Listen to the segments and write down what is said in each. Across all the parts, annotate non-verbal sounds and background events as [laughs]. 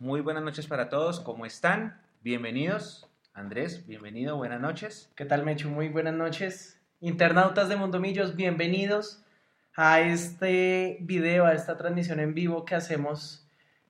Muy buenas noches para todos. ¿Cómo están? Bienvenidos. Andrés, bienvenido. Buenas noches. ¿Qué tal, Mechu? Muy buenas noches. Internautas de Mundomillos, bienvenidos a este video, a esta transmisión en vivo que hacemos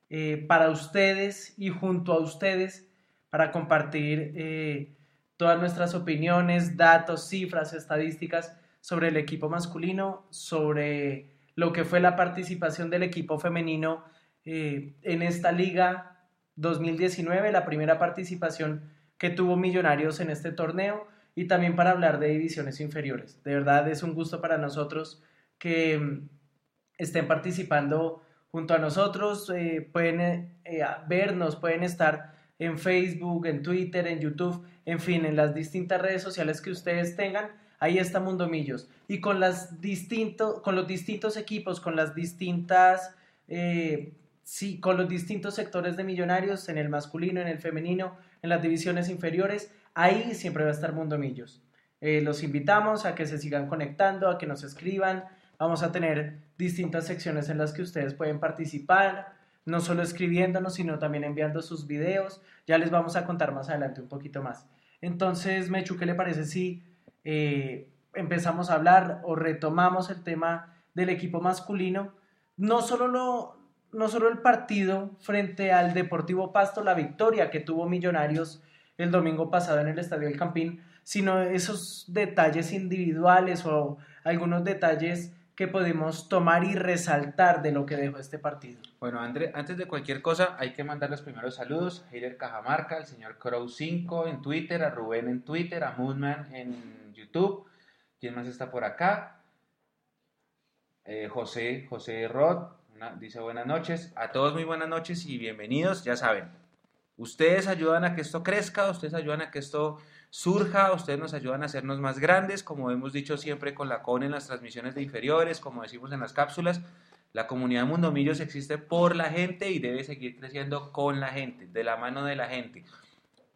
eh, para ustedes y junto a ustedes para compartir eh, todas nuestras opiniones, datos, cifras, estadísticas sobre el equipo masculino, sobre lo que fue la participación del equipo femenino eh, en esta liga 2019, la primera participación que tuvo Millonarios en este torneo y también para hablar de divisiones inferiores. De verdad es un gusto para nosotros que mm, estén participando junto a nosotros, eh, pueden eh, vernos, pueden estar en Facebook, en Twitter, en YouTube, en fin, en las distintas redes sociales que ustedes tengan ahí está Mundomillos. Y con, las con los distintos equipos, con las distintas, eh, sí, con los distintos sectores de millonarios, en el masculino, en el femenino, en las divisiones inferiores, ahí siempre va a estar Mundomillos. Eh, los invitamos a que se sigan conectando, a que nos escriban. Vamos a tener distintas secciones en las que ustedes pueden participar, no solo escribiéndonos, sino también enviando sus videos. Ya les vamos a contar más adelante un poquito más. Entonces, Mechu, ¿qué le parece si eh, empezamos a hablar o retomamos el tema del equipo masculino, no solo, lo, no solo el partido frente al Deportivo Pasto, la victoria que tuvo Millonarios el domingo pasado en el Estadio del Campín, sino esos detalles individuales o algunos detalles que podemos tomar y resaltar de lo que dejó este partido. Bueno, André, antes de cualquier cosa, hay que mandar los primeros saludos. Heider Cajamarca, al señor Crow5 en Twitter, a Rubén en Twitter, a Moodman en YouTube. ¿Quién más está por acá? Eh, José, José Rod, dice buenas noches. A todos muy buenas noches y bienvenidos. Ya saben, ustedes ayudan a que esto crezca, ustedes ayudan a que esto surja, ustedes nos ayudan a hacernos más grandes, como hemos dicho siempre con la CON en las transmisiones de inferiores, como decimos en las cápsulas. La comunidad Mundo Millos existe por la gente y debe seguir creciendo con la gente, de la mano de la gente.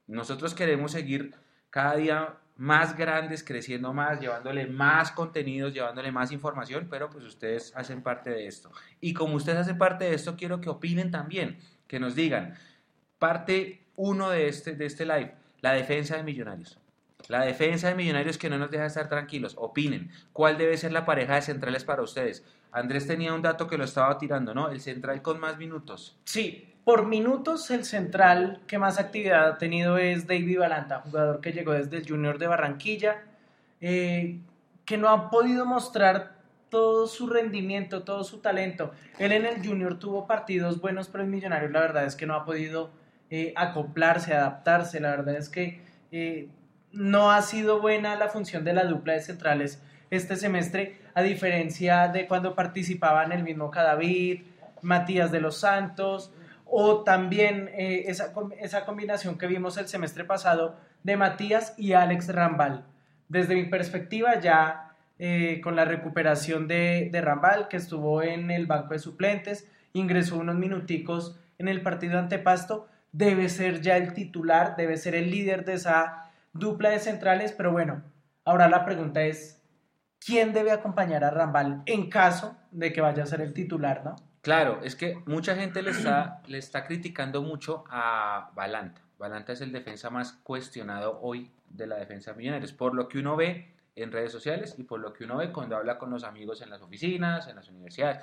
Nosotros queremos seguir cada día más grandes, creciendo más, llevándole más contenidos, llevándole más información, pero pues ustedes hacen parte de esto. Y como ustedes hacen parte de esto, quiero que opinen también, que nos digan, parte uno de este, de este live, la defensa de Millonarios. La defensa de Millonarios que no nos deja estar tranquilos. Opinen. ¿Cuál debe ser la pareja de centrales para ustedes? Andrés tenía un dato que lo estaba tirando, ¿no? El central con más minutos. Sí, por minutos, el central que más actividad ha tenido es David Balanta, jugador que llegó desde el Junior de Barranquilla, eh, que no ha podido mostrar todo su rendimiento, todo su talento. Él en el Junior tuvo partidos buenos, pero el Millonario la verdad es que no ha podido eh, acoplarse, adaptarse. La verdad es que eh, no ha sido buena la función de la dupla de centrales este semestre, a diferencia de cuando participaban el mismo Cadavid, Matías de los Santos, o también eh, esa, esa, combinación que vimos el semestre pasado de Matías y Alex Rambal. Desde mi perspectiva, ya eh, con la recuperación de, de, Rambal, que estuvo en el banco de suplentes, ingresó unos minuticos en el partido ante Pasto, debe ser ya el titular, debe ser el líder de esa dupla de centrales, pero bueno, ahora la pregunta es, ¿quién debe acompañar a Rambal en caso de que vaya a ser el titular, no? Claro, es que mucha gente le está, le está criticando mucho a Balanta. Balanta es el defensa más cuestionado hoy de la defensa de Millonarios, por lo que uno ve en redes sociales y por lo que uno ve cuando habla con los amigos en las oficinas, en las universidades.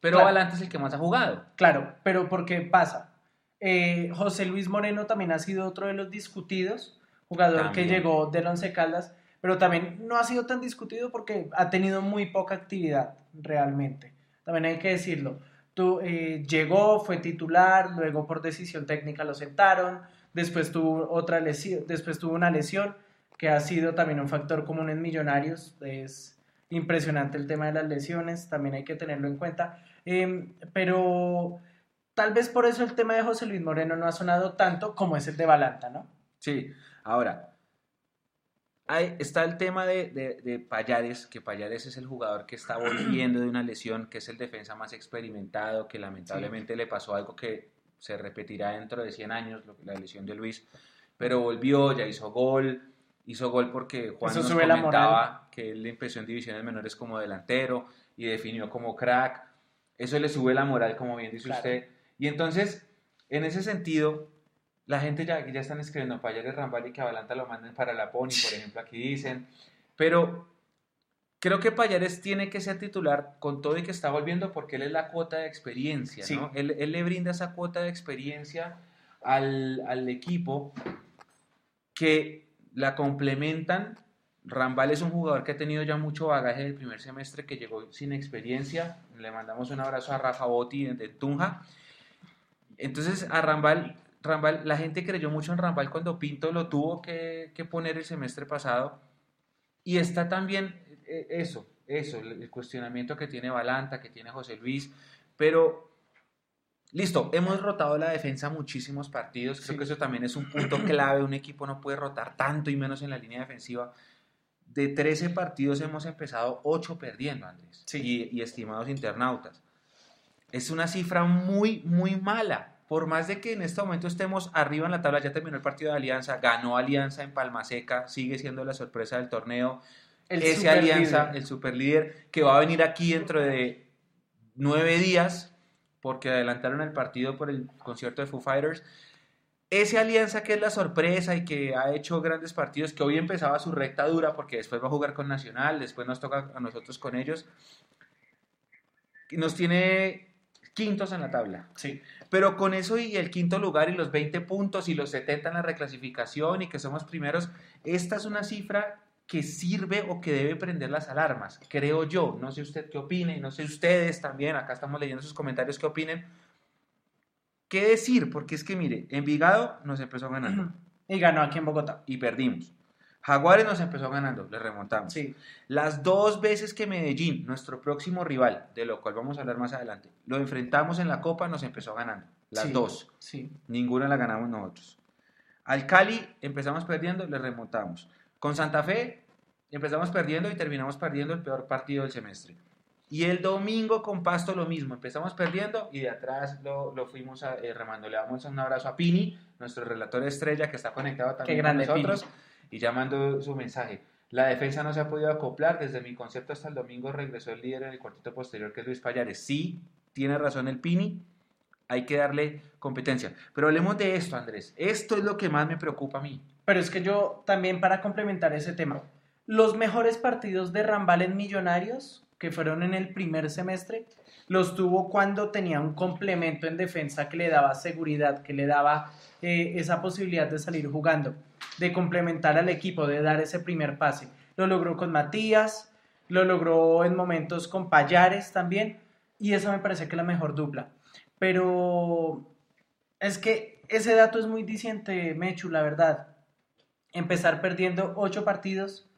Pero Balanta es el que más ha jugado. Claro, pero ¿por qué pasa? Eh, José Luis Moreno también ha sido otro de los discutidos, jugador que llegó del Once Caldas, pero también no ha sido tan discutido porque ha tenido muy poca actividad realmente. También hay que decirlo. Eh, llegó, fue titular, luego por decisión técnica lo sentaron, después tuvo otra lesión, después tuvo una lesión que ha sido también un factor común en Millonarios, es impresionante el tema de las lesiones, también hay que tenerlo en cuenta, em, pero tal vez por eso el tema de José Luis Moreno no ha sonado tanto como es el de Balanta, ¿no? Sí, ahora, está el tema de, de, Payares, que Payares es el jugador que está [clears throat] volviendo de una lesión, que es el defensa más experimentado, que lamentablemente le pasó algo que se repetirá dentro de 100 años, la lesión de Luis, pero volvió, ya hizo gol, hizo gol porque Juan nos comentaba que él le empezó en divisiones menores como delantero y definió como crack, eso le sube la moral, como bien dice usted, y entonces en ese sentido, la gente ya, ya están escribiendo Payares Rambal y que Avalanta lo manden para la Pony, por ejemplo, aquí dicen. Pero creo que Payares tiene que ser titular con todo y que está volviendo porque él es la cuota de experiencia, ¿no? Él, él, le brinda esa cuota de experiencia al, al equipo que la complementan Rambal es un jugador que ha tenido ya mucho bagaje del primer semestre, que llegó sin experiencia. Le mandamos un abrazo a Rafa Botti de Tunja. Entonces, a Rambal, Rambal, la gente creyó mucho en Rambal cuando Pinto lo tuvo que, poner el semestre pasado. Y está también eh, eso, eso, el cuestionamiento que tiene Balanta, que tiene José Luis. Pero, listo, hemos rotado la defensa muchísimos partidos. Creo que eso también es un punto clave. Un equipo no puede rotar tanto y menos en la línea defensiva de 13 partidos hemos empezado 8 perdiendo, Andrés. Sí. Y, estimados internautas. Es una cifra muy, muy mala. Por más de que en este momento estemos arriba en la tabla, ya terminó el partido de Alianza, ganó Alianza en Palma Seca, sigue siendo la sorpresa del torneo. El Ese Alianza, el superlíder, que va a venir aquí dentro de nueve días, porque adelantaron el partido por el concierto de Foo Fighters ese Alianza que es la sorpresa y que ha hecho grandes partidos, que hoy empezaba su recta dura porque después va a jugar con Nacional, después nos toca a nosotros con ellos, nos tiene quintos en la tabla. Sí. Pero con eso y el quinto lugar y los 20 puntos y los 70 en la reclasificación y que somos primeros, esta es una cifra que sirve o que debe prender las alarmas, creo yo. No sé usted qué opine, no sé ustedes también, acá estamos leyendo sus comentarios qué opinen ¿Qué decir? Porque es que, mire, Envigado nos empezó ganando. [clears throat] Y ganó aquí en Bogotá. Y perdimos. Jaguares nos empezó ganando, le remontamos. Sí. Las dos veces que Medellín, nuestro próximo rival, de lo cual vamos a hablar más adelante, lo enfrentamos en la Copa, nos empezó ganando. Las dos. Sí. Ninguna la ganamos nosotros. Al Cali empezamos perdiendo, le remontamos. Con Santa Fe empezamos perdiendo y terminamos perdiendo el peor partido del semestre. Y el domingo con Pasto lo mismo, empezamos perdiendo y de atrás lo, lo fuimos a, eh, remando. Le damos un abrazo a Pini, nuestro relator estrella que está conectado también con nosotros y llamando su mensaje. La defensa no se ha podido acoplar, desde mi concepto hasta el domingo regresó el líder en el cuartito posterior que es Luis Payares. Sí, tiene razón el Pini, hay que darle competencia. Pero hablemos de esto, Andrés. Esto es lo que más me preocupa a mí. Pero es que yo también para complementar ese tema, los mejores partidos de Rambal en Millonarios que fueron en el primer semestre, los tuvo cuando tenía un complemento en defensa que le daba seguridad, que le daba eh, esa posibilidad de salir jugando, de complementar al equipo, de dar ese primer pase. Lo logró con Matías, lo logró en momentos con Payares también, y esa me parece que es la mejor dupla. Pero es que ese dato es muy diciente, Mechu, la verdad. Empezar perdiendo ocho partidos,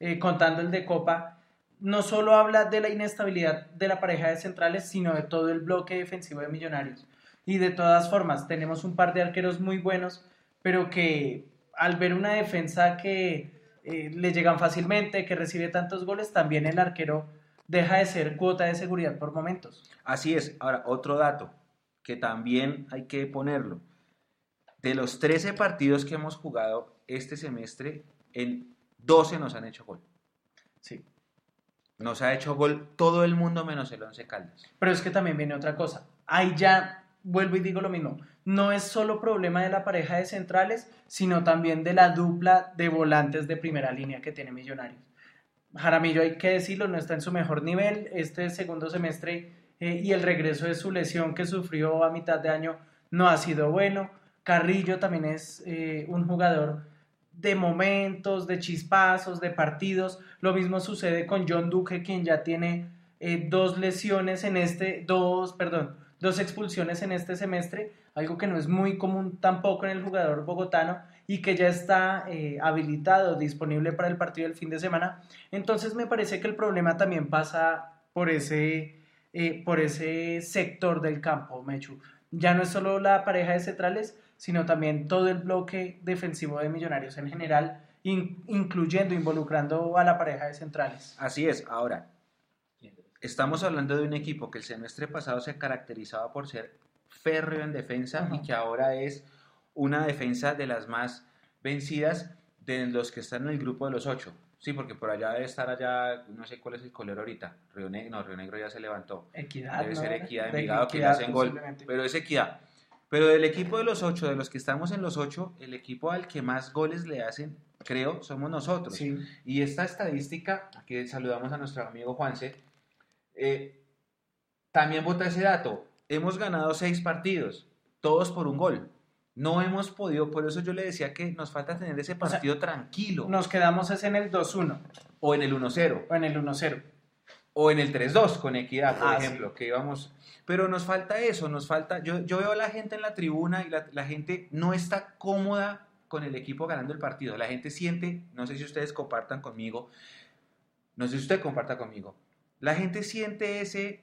eh, contando el de Copa, no solo habla de la inestabilidad de la pareja de centrales, sino de todo el bloque defensivo de Millonarios. Y de todas formas, tenemos un par de arqueros muy buenos, pero que al ver una defensa que eh, le llegan fácilmente, que recibe tantos goles, también el arquero deja de ser cuota de seguridad por momentos. Así es. Ahora, otro dato que también hay que ponerlo. De los 13 partidos que hemos jugado este semestre, en 12 nos han hecho gol. Sí. Nos ha hecho gol todo el mundo menos el Once Caldas. Pero es que también viene otra cosa. Ahí ya vuelvo y digo lo mismo. No es solo problema de la pareja de centrales, sino también de la dupla de volantes de primera línea que tiene Millonarios. Jaramillo, hay que decirlo, no está en su mejor nivel. Este segundo semestre eh, y el regreso de su lesión que sufrió a mitad de año no ha sido bueno. Carrillo también es eh, un jugador de momentos, de chispazos, de partidos. Lo mismo sucede con John Duque, quien ya tiene eh, dos lesiones en este, dos, perdón, dos expulsiones en este semestre, algo que no es muy común tampoco en el jugador bogotano y que ya está eh, habilitado, disponible para el partido del fin de semana. Entonces me parece que el problema también pasa por ese, eh, por ese sector del campo, Mechu. Ya no es solo la pareja de centrales, sino también todo el bloque defensivo de Millonarios en general, incluyendo, involucrando a la pareja de centrales. Así es, ahora, estamos hablando de un equipo que el semestre pasado se caracterizaba por ser férreo en defensa y que ahora es una defensa de las más vencidas de los que están en el grupo de los ocho. Sí, porque por allá debe estar allá, no sé cuál es el color ahorita. Río Negro, no, Río Negro ya se levantó. Equidad. Debe ser Equidad, Envigado, que hacen gol. Pero es Equidad. Pero del equipo de los ocho, de los que estamos en los ocho, el equipo al que más goles le hacen, creo, somos nosotros. Sí. Y esta estadística, aquí saludamos a nuestro amigo Juanse, eh, también vota ese dato. Hemos ganado seis partidos, todos por un gol. No hemos podido, por eso yo le decía que nos falta tener ese sea, partido tranquilo. Nos quedamos es en el 2-1 O en el 1-0. o en el 1-0. O en el 3-2 con Equidad, por Ah, ejemplo, que íbamos... Pero nos falta eso, nos falta... Yo, yo veo a la gente en la tribuna y la, la gente no está cómoda con el equipo ganando el partido. La gente siente, no sé si ustedes compartan conmigo, no sé si usted comparta conmigo, la gente siente ese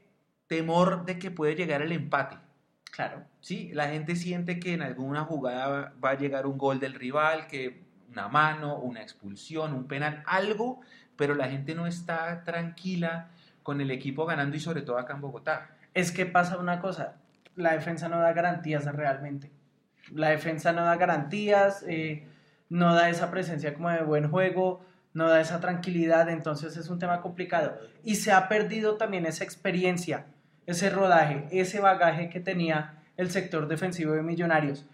temor de que puede llegar el empate. Claro. Sí, la gente siente que en alguna jugada va- a llegar un gol del rival, que una mano, una expulsión, un penal, algo, pero la gente no está tranquila con el equipo ganando y sobre todo acá en Bogotá. Es que pasa una cosa, la defensa no da garantías realmente. La defensa no da garantías, eh, no da esa presencia como de buen juego, no da esa tranquilidad, entonces es un tema complicado. Y se ha perdido también esa experiencia, ese rodaje, ese bagaje que tenía el sector defensivo de Millonarios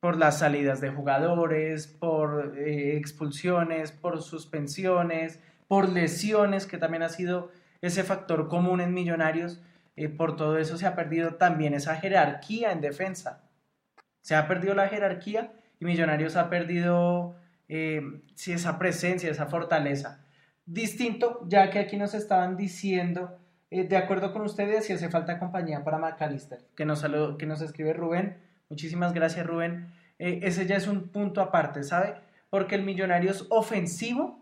por las salidas de jugadores, por eh, expulsiones, por suspensiones, por lesiones, que también ha sido ese factor común en Millonarios. eh, por todo eso se ha perdido también esa jerarquía en defensa. Se ha perdido la jerarquía y Millonarios ha perdido eh, esa presencia, esa fortaleza. Distinto, ya que aquí nos estaban diciendo, eh, de acuerdo con ustedes, si hace falta compañía para McAllister, que nos, saludo- que nos escribe Rubén. Muchísimas gracias, Rubén. Eh, ese ya es un punto aparte, ¿sabe? Porque el Millonarios ofensivo,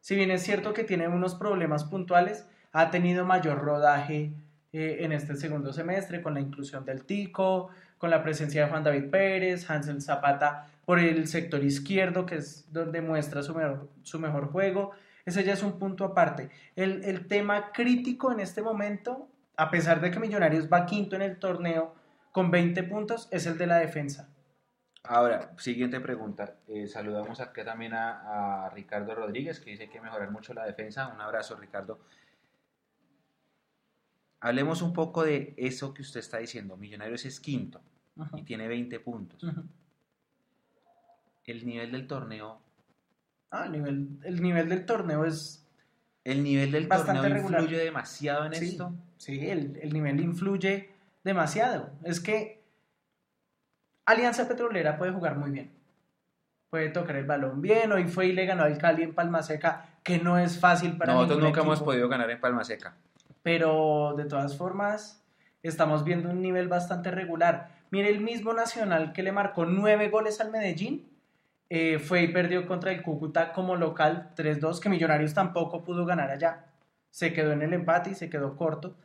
si bien es cierto que tiene unos problemas puntuales, ha tenido mayor rodaje eh, en este segundo semestre con la inclusión del Tico, con la presencia de Juan David Pérez, Hansel Zapata por el sector izquierdo, que es donde muestra su mejor, su mejor juego. Ese ya es un punto aparte. El, el tema crítico en este momento, a pesar de que Millonarios va quinto en el torneo con 20 puntos, es el de la defensa. Ahora, siguiente pregunta. Eh, saludamos acá también a, a Ricardo Rodríguez, que dice que hay que mejorar mucho la defensa. Un abrazo, Ricardo. Hablemos un poco de eso que usted está diciendo. Millonarios es quinto y tiene 20 puntos. El nivel del torneo Ah, el nivel, el nivel del torneo es El nivel del Bastante torneo regular. influye demasiado en Sí. esto. Sí, el, el nivel influye demasiado. Es que Alianza Petrolera puede jugar muy bien. Puede tocar el balón bien. Hoy fue y le ganó al Cali en Palma Seca, que no es fácil para Nosotros nunca hemos podido ganar en Palma Seca. Pero de todas formas, estamos viendo un nivel bastante regular. Mire, el mismo Nacional que le marcó nueve goles al Medellín, eh, fue y perdió contra el Cúcuta como local 3-2, que Millonarios tampoco pudo ganar allá. Se quedó en el empate y se quedó corto.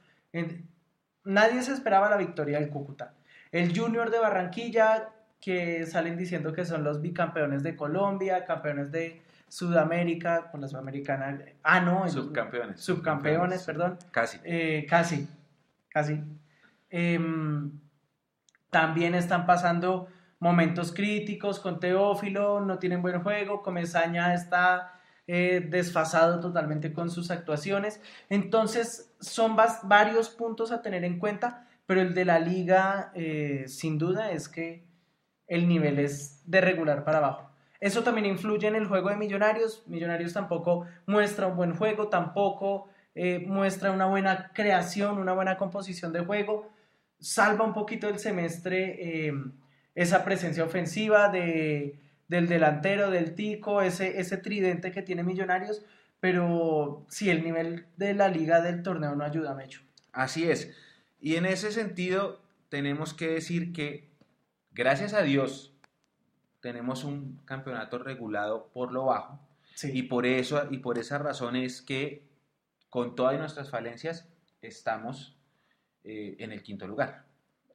Nadie se esperaba la victoria del Cúcuta. El Junior de Barranquilla, que salen diciendo que son los bicampeones de Colombia, campeones de Sudamérica, con la Sudamericana. Ah, no, Subcampeones. subcampeones, perdón. Casi. Eh, casi, casi. Em, también están pasando momentos críticos con Teófilo, no tienen buen juego, Comesaña está eh, desfasado totalmente con sus actuaciones. Entonces, son varios puntos a tener en cuenta, pero el de la liga, eh, sin duda, es que el nivel es de regular para abajo. Eso también influye en el juego de Millonarios. Millonarios tampoco muestra un buen juego, tampoco eh, muestra una buena creación, una buena composición de juego. Salva un poquito el semestre esa presencia ofensiva de, del delantero, del tico, ese, ese tridente que tiene Millonarios. Pero sí, el nivel de la liga del torneo no ayuda, Mecho. Así es. Y en ese sentido, tenemos que decir que, gracias a Dios, tenemos un campeonato regulado por lo bajo. Sí. Y por eso, y por esa razón es que, con todas nuestras falencias, estamos eh, en el quinto lugar.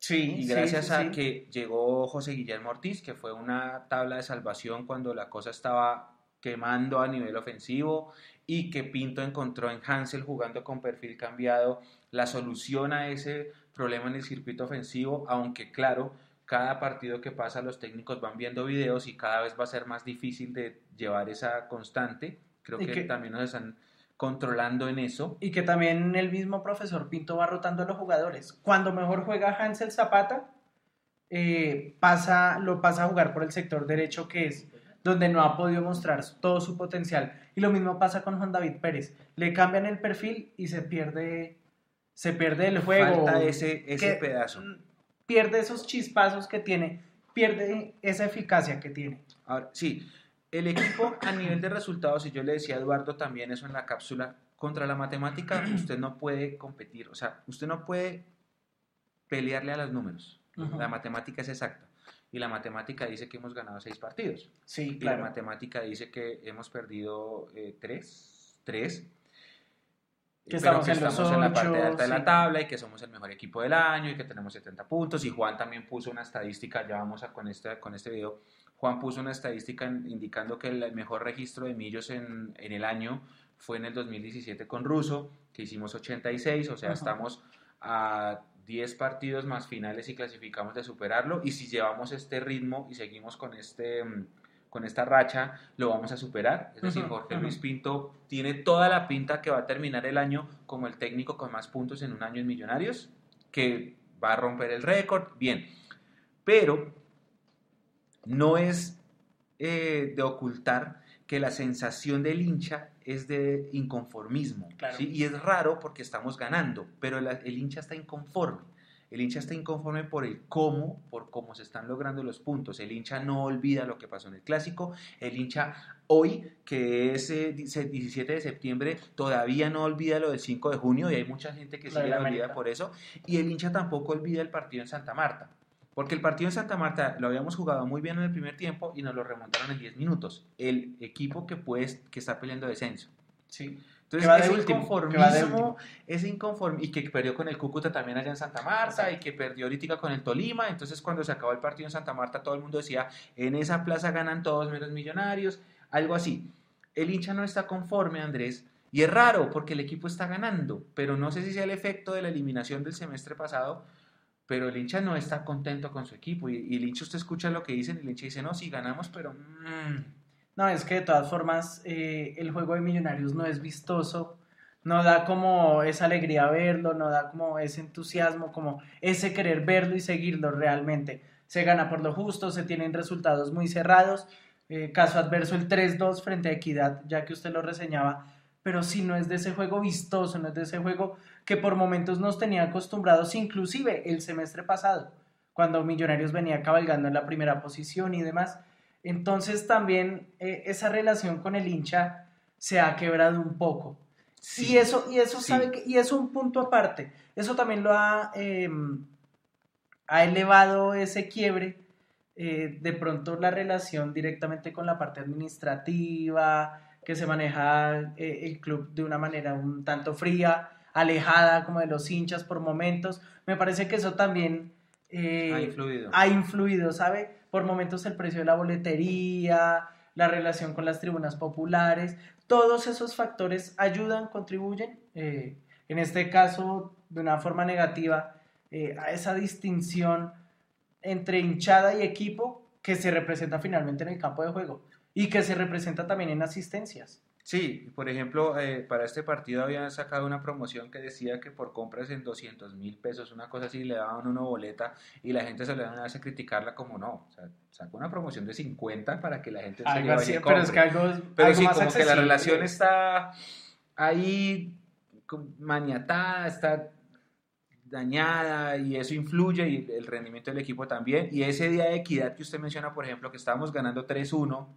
Sí, Y gracias sí, a sí. que llegó José Guillermo Ortiz, que fue una tabla de salvación cuando la cosa estaba quemando a nivel ofensivo y que Pinto encontró en Hansel jugando con perfil cambiado la solución a ese problema en el circuito ofensivo, aunque claro, cada partido que pasa los técnicos van viendo videos y cada vez va a ser más difícil de llevar esa constante. Creo que, que- también nos están controlando en eso. Y que también el mismo profesor Pinto va rotando a los jugadores. Cuando mejor juega Hansel Zapata, eh, pasa, lo pasa a jugar por el sector derecho, que es donde no ha podido mostrar todo su potencial. Y lo mismo pasa con Juan David Pérez. Le cambian el perfil y se pierde, se pierde el juego. Falta ese, ese pedazo. Pierde esos chispazos que tiene, pierde esa eficacia que tiene. Ahora, sí, el equipo a nivel de resultados, y yo le decía a Eduardo también eso en la cápsula, contra la matemática [clears throat] usted no puede competir, o sea, usted no puede pelearle a los números. La matemática es exacta. Y la matemática dice que hemos ganado seis partidos. Sí, Y la claro. matemática dice que hemos perdido eh, tres, tres. Que pero estamos que en la parte alta de la tabla y que somos el mejor equipo del año y que tenemos 70 puntos. Y Juan también puso una estadística, ya vamos a con este, con este video. Juan puso una estadística indicando que el mejor registro de millos en, en el año fue en el 2017 con Russo, que hicimos 86, o sea, Ajá. estamos a 10 partidos más finales y clasificamos de superarlo. Y si llevamos este ritmo y seguimos con este mm, con esta racha lo vamos a superar. Es decir, Jorge. Luis Pinto tiene toda la pinta que va a terminar el año como el técnico con más puntos en un año en Millonarios, que va a romper el récord. Bien, pero no es eh, de ocultar que la sensación del hincha es de inconformismo. Claro. ¿sí? Y es raro porque estamos ganando, pero el hincha está inconforme. El hincha está inconforme por el cómo, por cómo se están logrando los puntos. El hincha no olvida lo que pasó en el clásico. El hincha hoy, que es eh, dice- 17 de septiembre, todavía no olvida lo del 5 de junio y hay mucha gente que sigue la olvida por eso. Y el hincha tampoco olvida el partido en Santa Marta. Porque el partido en Santa Marta lo habíamos jugado muy bien en el primer tiempo y nos lo remontaron en 10 minutos. El equipo que, puede, que está peleando descenso. Sí. Entonces, va ese último, inconformismo, ese inconformismo, y que perdió con el Cúcuta también allá en Santa Marta, y que perdió ahorita con el Tolima, entonces cuando se acabó el partido en Santa Marta, todo el mundo decía, en esa plaza ganan todos menos millonarios, algo así. El hincha no está conforme, Andrés, y es raro porque el equipo está ganando, pero no sé si sea el efecto de la eliminación del semestre pasado, pero el hincha no está contento con su equipo, y, y el hincha usted escucha lo que dicen, y el hincha dice, no, sí ganamos, pero... mm, No, es que de todas formas eh, el juego de Millonarios no es vistoso, no da como esa alegría verlo, no da como ese entusiasmo, como ese querer verlo y seguirlo realmente. Se gana por lo justo, se tienen resultados muy cerrados, eh, caso adverso el 3-2 frente a Equidad, ya que usted lo reseñaba, pero sí no es de ese juego vistoso, no es de ese juego que por momentos nos tenía acostumbrados, inclusive el semestre pasado, cuando Millonarios venía cabalgando en la primera posición y demás. Entonces también eh, esa relación con el hincha se ha quebrado un poco. sí, y eso, y eso sí. sabe que, y es un punto aparte. Eso también lo ha, eh, ha elevado ese quiebre. eh, de pronto la relación directamente con la parte administrativa, que se maneja eh, el club de una manera un tanto fría, alejada como de los hinchas por momentos. Me parece que eso también eh, ha influido. ha influido, ¿sabe? Por momentos el precio de la boletería, la relación con las tribunas populares, todos esos factores ayudan, contribuyen, eh, en este caso de una forma negativa, eh, a esa distinción entre hinchada y equipo que se representa finalmente en el campo de juego y que se representa también en asistencias. Sí, por ejemplo, eh, para este partido habían sacado una promoción que decía que por compras en 200 mil pesos, una cosa así, le daban una boleta y la gente se le daban a criticarla como no. O sea, sacó una promoción de 50 para que la gente en serio Algo así, pero es que algo, Pero algo sí, más como que la accesible. relación está ahí maniatada, está dañada y eso influye y el rendimiento del equipo también. Y ese día de equidad que usted menciona, por ejemplo, que estábamos ganando 3-1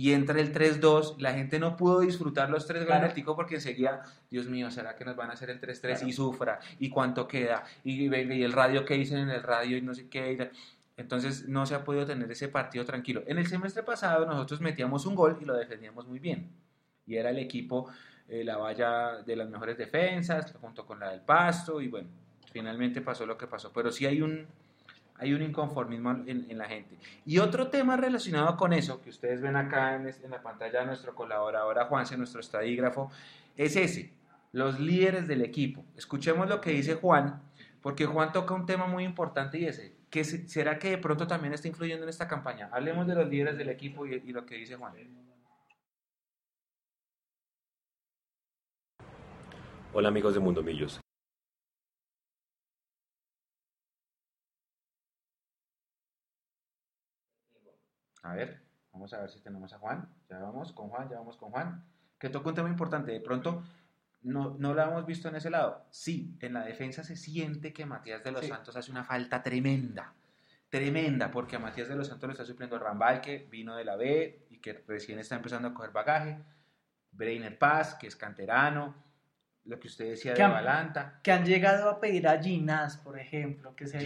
y entra el 3-2, la gente no pudo disfrutar los tres goles porque enseguida, Dios mío, ¿será que nos van a hacer el 3-3 Claro. y sufra? ¿Y cuánto queda? Y y el radio que dicen en el radio y no sé qué. Entonces no se ha podido tener ese partido tranquilo. En el semestre pasado nosotros metíamos un gol y lo defendíamos muy bien. Y era el equipo, eh, la valla de las mejores defensas, junto con la del Pasto, y bueno, finalmente pasó lo que pasó. Pero sí hay un, hay un inconformismo en, la gente. Y otro tema relacionado con eso, que ustedes ven acá en, la pantalla, nuestro colaborador Juanse, nuestro estadígrafo, es ese, los líderes del equipo. Escuchemos lo que dice Juan, porque Juan toca un tema muy importante y ese, que se- será que de pronto también está influyendo en esta campaña. Hablemos de los líderes del equipo y, y lo que dice Juan. Hola amigos de Mundo Millos. A ver, vamos a ver si tenemos a Juan. Ya vamos con Juan, ya vamos con Juan. Que toca un tema importante. De pronto, no, no lo hemos visto en ese lado. Sí, en la defensa se siente que Matías de los Sí. Santos hace una falta tremenda. Tremenda, porque a Matías de los Santos le está supliendo Rambal, que vino de la B y que recién está empezando a coger bagaje. Breiner Paz, que es canterano. Lo que usted decía de Que han- Balanta. Que han llegado a pedir a Ginás, por ejemplo, que se,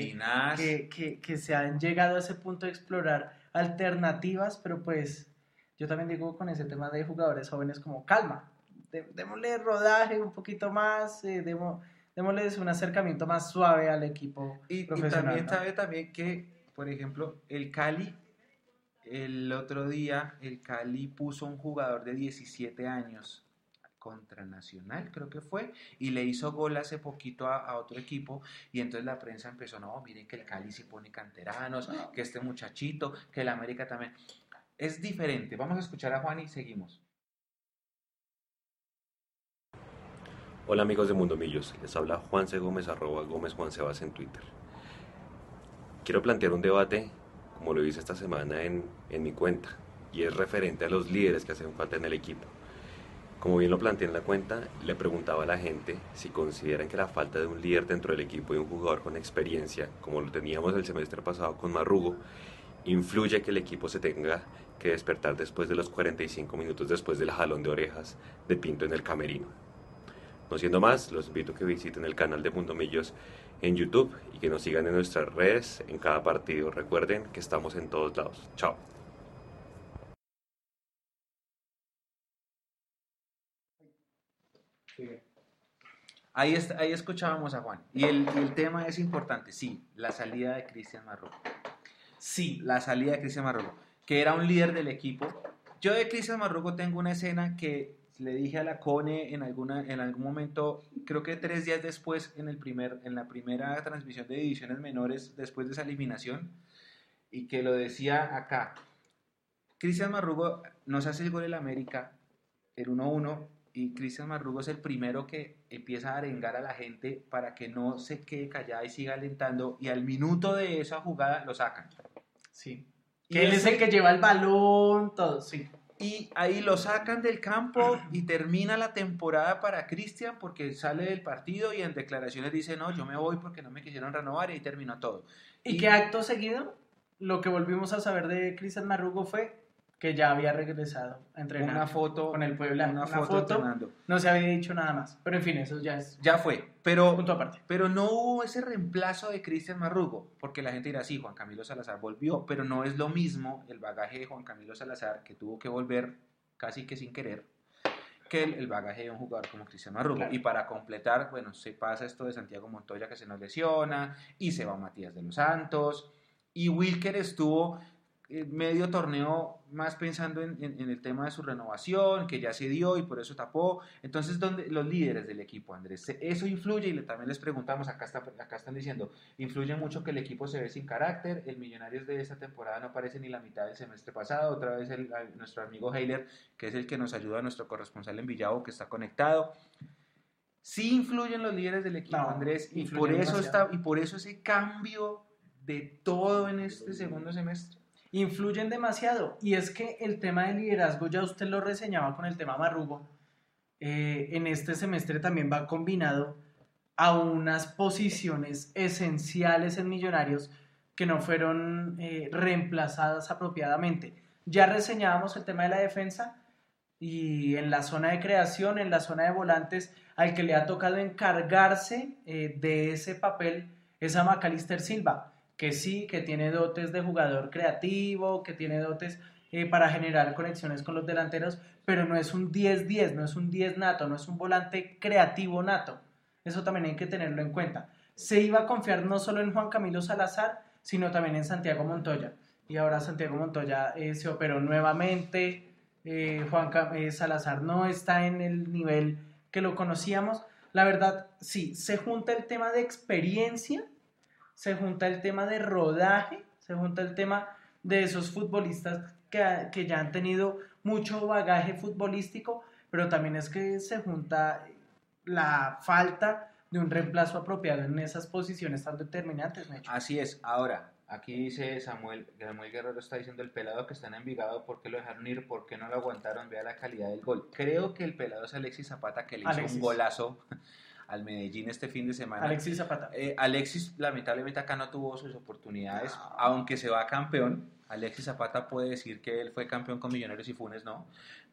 que, que, que se han llegado a ese punto de explorar alternativas, pero pues yo también digo con ese tema de jugadores jóvenes como calma, dé- démosle rodaje un poquito más, eh, demo- démosles un acercamiento más suave al equipo Y, también ¿no? sabe también que, por ejemplo, el Cali, el otro día, el Cali puso un jugador de 17 años contra Nacional, creo que fue, y le hizo gol hace poquito a, a otro equipo, y entonces la prensa empezó, no, miren que el Cali sí pone canteranos, que este muchachito, que el América también. Es diferente. Vamos a escuchar a Juan y seguimos. Hola amigos de Mundo Millos, les habla Juan C. Gómez, arroba Gómez Juan Sebas en Twitter. Quiero plantear un debate, como lo hice esta semana en, en mi cuenta, y es referente a los líderes que hacen falta en el equipo. Como bien lo planteé en la cuenta, le preguntaba a la gente si consideran que la falta de un líder dentro del equipo y un jugador con experiencia, como lo teníamos el semestre pasado con Marrugo, influye que el equipo se tenga que despertar después de los 45 minutos después del jalón de orejas de Pinto en el camerino. No siendo más, los invito a que visiten el canal de Mundo Millos en YouTube y que nos sigan en nuestras redes en cada partido. Recuerden que estamos en todos lados. Chao. Ahí, escuchábamos a Juan. Y el, el tema es importante, sí, la salida de Cristian Marruco. Sí, la salida de Cristian Marrugo, que era un líder del equipo. Yo de Cristian Marrugo tengo una escena que le dije a la Cone en, algún momento, creo que tres días después, en, el primer, en la primera transmisión de divisiones menores, después de esa eliminación, y que lo decía acá. Cristian Marrugo nos hace el gol en América, el 1-1, y Cristian Marrugo es el primero que empieza a arengar a la gente para que no se quede callada y siga alentando, y al minuto de esa jugada lo sacan. sí. Y Que él es el que lleva el balón, todo, sí. Y ahí lo sacan del campo y termina la temporada para Cristian porque sale del partido y en declaraciones dice, no, yo me voy porque no me quisieron renovar y ahí terminó todo. Y que acto seguido, lo que volvimos a saber de Cristian Marrugo fue que ya había regresado a entrenar. Una foto con el Puebla, Una, una foto, foto. No se había dicho nada más. Pero en fin, eso ya es Ya fue, pero, punto aparte. pero no hubo ese reemplazo de Cristian Marrugo, porque la gente dirá, sí, Juan Camilo Salazar volvió, pero no es lo mismo el bagaje de Juan Camilo Salazar, que tuvo que volver casi que sin querer, que el, el bagaje de un jugador como Cristian Marrugo. Claro. Y para completar, bueno, se pasa esto de Santiago Montoya que se nos lesiona, y se va Matías de los Santos, y Wilker estuvo medio torneo más pensando en, en- en el tema de su renovación, que ya se dio y por eso tapó. Entonces, donde los líderes del equipo, Andrés, se- eso influye y le- también les preguntamos, acá, está, acá están diciendo, influye mucho que el equipo se ve sin carácter, el Millonarios de esta temporada no aparece ni la mitad del semestre pasado, otra vez el- a- nuestro amigo Heiler, que es el que nos ayuda, nuestro corresponsal en Villavo, que está conectado. Sí influyen los líderes del equipo, No, Andrés, y por eso demasiado. está, y por eso ese cambio de todo en este segundo semestre. Influyen demasiado. Y es que el tema del liderazgo, ya usted lo reseñaba con el tema Marrugo, eh, en este semestre también va combinado a unas posiciones esenciales en Millonarios que no fueron eh, reemplazadas apropiadamente. Ya reseñábamos el tema de la defensa y en la zona de creación, en la zona de volantes, al que le ha tocado encargarse eh, de ese papel es a Macalister Silva, que sí, que tiene dotes de jugador creativo, que tiene dotes eh, para generar conexiones con los delanteros, pero no es un 10-10, no es un 10 nato, no es un volante creativo nato. Eso también hay que tenerlo en cuenta. Se iba a confiar no solo en Juan Camilo Salazar, sino también en Santiago Montoya. Y ahora Santiago Montoya eh, se operó nuevamente. eh, Juan eh, Salazar no está en el nivel que lo conocíamos. La verdad, sí, se junta el tema de experiencia, se junta el tema de rodaje, se junta el tema de esos futbolistas que, que ya han tenido mucho bagaje futbolístico, pero también es que se junta la falta de un reemplazo apropiado en esas posiciones tan determinantes, Nacho. Así es. Ahora, Aquí dice Samuel, Samuel Guerrero está diciendo el pelado que está en Envigado, ¿por qué lo dejaron ir? ¿Por qué no lo aguantaron? Vea la calidad del gol. Creo que el pelado es Alexis Zapata que le hizo un golazo al Medellín este fin de semana. Alexis Zapata. Eh, Alexis lamentablemente acá no tuvo sus oportunidades, No. aunque se va campeón. Alexis Zapata puede decir que él fue campeón con Millonarios y Funes no,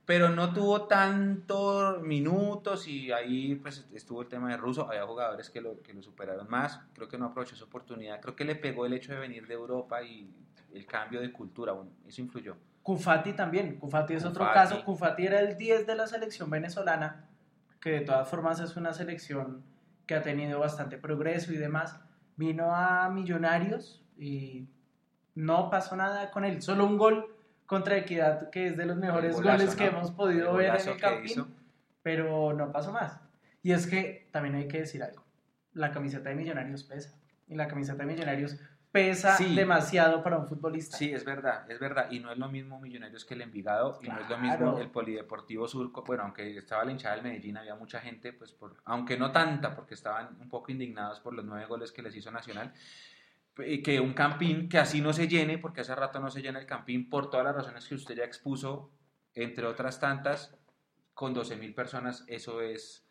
pero no tuvo tantos minutos y ahí pues estuvo el tema de Russo, había jugadores que lo, que lo superaron más, creo que no aprovechó su oportunidad, creo que le pegó el hecho de venir de Europa y el cambio de cultura, bueno, eso influyó. Cufati también. Cufati es otro Cufati. caso. Cufati era el 10 de la selección venezolana, que de todas formas es una selección que ha tenido bastante progreso y demás. Vino a Millonarios y no pasó nada con él. Solo un gol contra Equidad, que es de los mejores golazo, goles que ¿no? hemos podido ver en el Campín, pero no pasó más. Y es que también hay que decir algo. La camiseta de Millonarios pesa. Y la camiseta de Millonarios pesa Sí. demasiado para un futbolista. Sí, es verdad, es verdad. Y no es lo mismo Millonarios que el Envigado, y no es lo mismo el Polideportivo Surco. Bueno, aunque estaba la hinchada del Medellín, había mucha gente, pues por, aunque no tanta, porque estaban un poco indignados por los nueve goles que les hizo Nacional. Que un campín que así no se llene, porque hace rato no se llena el campín, por todas las razones que usted ya expuso, entre otras tantas, con 12 mil personas, eso es.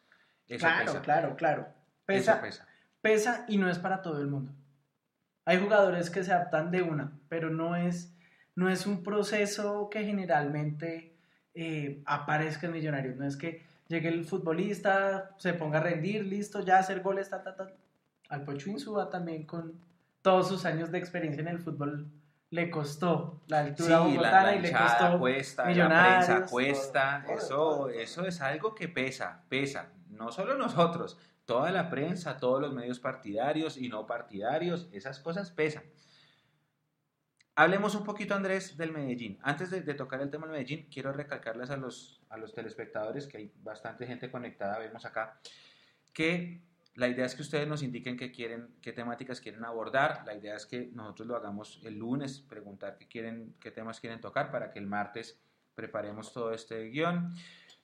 Eso claro, pesa. claro, claro. Eso Pesa, pesa. pesa y no es para todo el mundo. Hay jugadores que se adaptan de una, pero no es, no es un proceso que generalmente eh, aparezca en Millonarios. No es que llegue el futbolista, se ponga a rendir, listo, ya hacer goles, ta, ta, ta. Al Pocho Insúa también con todos sus años de experiencia en el fútbol le costó la Sí, altura la, bogotana la y le costó cuesta, la Millonarios, prensa todo, cuesta, todo, eso, todo, todo. eso es algo que pesa, pesa, no solo nosotros, toda la prensa, todos los medios partidarios y no partidarios, esas cosas pesan. Hablemos un poquito, Andrés, del Medellín. Antes de, tocar el tema del Medellín, quiero recalcarles a los, a los telespectadores, que hay bastante gente conectada, vemos acá, que la idea es que ustedes nos indiquen qué quieren, qué temáticas quieren abordar. La idea es que nosotros lo hagamos el lunes, preguntar qué quieren, qué temas quieren tocar para que el martes preparemos todo este guion.